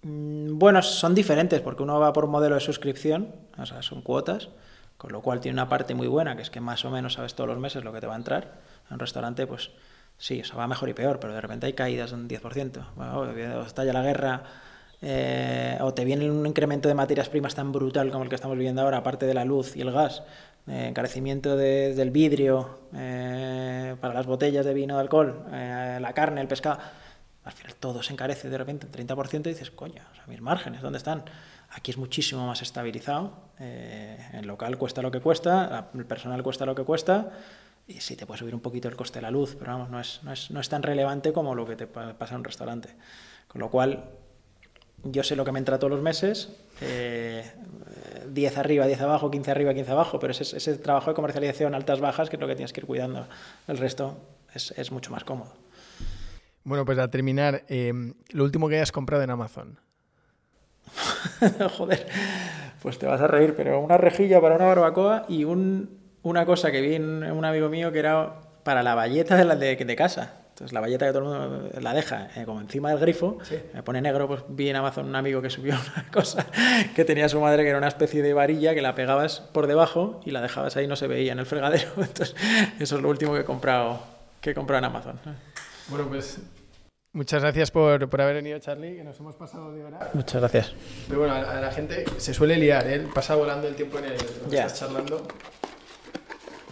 Mm, bueno, son diferentes porque uno va por modelo de suscripción, o sea, son cuotas, con lo cual tiene una parte muy buena, que es que más o menos sabes todos los meses lo que te va a entrar. En un restaurante, pues sí, o sea, va mejor y peor, pero de repente hay caídas de un 10%. Bueno, o estalla la guerra, eh, o te viene un incremento de materias primas tan brutal como el que estamos viviendo ahora, aparte de la luz y el gas, eh, encarecimiento del vidrio eh, para las botellas de vino de alcohol, la carne, el pescado al final todo se encarece de repente un 30% y dices, coño, o sea, mis márgenes, ¿dónde están? Aquí es muchísimo más estabilizado, eh, el local cuesta lo que cuesta, el personal cuesta lo que cuesta, y sí te puede subir un poquito el coste de la luz, pero vamos, no es, no es, no es tan relevante como lo que te pasa en un restaurante. Con lo cual, yo sé lo que me entra todos los meses, 10 eh, arriba, 10 abajo, 15 arriba, 15 abajo, pero ese, ese trabajo de comercialización altas, bajas, que es lo que tienes que ir cuidando. El resto es, es mucho más cómodo. Bueno, pues a terminar, em, lo último que hayas comprado en Amazon. Joder, pues te vas a reír, pero una rejilla para una barbacoa y un, una cosa que vi en un amigo mío que era para la valleta de, la de, casa. Entonces la valleta que todo el mundo la deja eh, como encima del grifo, me pone negro, pues vi en Amazon un amigo que subió una cosa que tenía su madre que era una especie de varilla que la pegabas por debajo y la dejabas ahí y no se veía en el fregadero. Entonces eso es lo último que he comprado, que he comprado en Amazon. Bueno, pues Muchas gracias por, haber venido, Charlie, que nos hemos pasado de hora. Muchas gracias. Pero bueno, a, la gente se suele liar, ¿eh? Pasa volando el tiempo en el que estás charlando.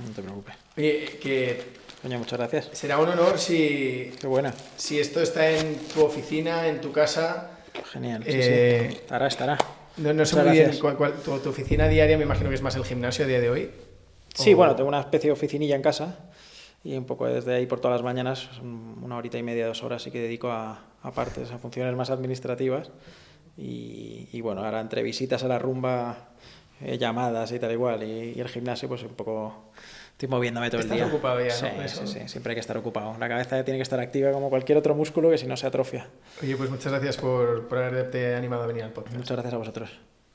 No te preocupes. Oye, que... Coño, muchas gracias. Será un honor si... Qué buena. Si esto está en tu oficina, en tu casa... Genial, sí, eh, sí. Estará, estará. No, sé muy bien, cuál, tu, oficina diaria me imagino que es más el gimnasio a día de hoy. Sí, bueno, tengo una especie de oficinilla en casa y un poco desde ahí por todas las mañanas, una horita y media, dos horas, sí que dedico a, a partes, a funciones más administrativas. Y, y, bueno, ahora entre visitas a la rumba, eh, llamadas y tal igual, y, el gimnasio, pues un poco estoy moviéndome todo el día. ocupado ya, sí, sí, sí, siempre hay que estar ocupado. La cabeza tiene que estar activa como cualquier otro músculo que si no se atrofia. Oye, pues muchas gracias por, por haberte animado a venir al podcast. Muchas gracias a vosotros.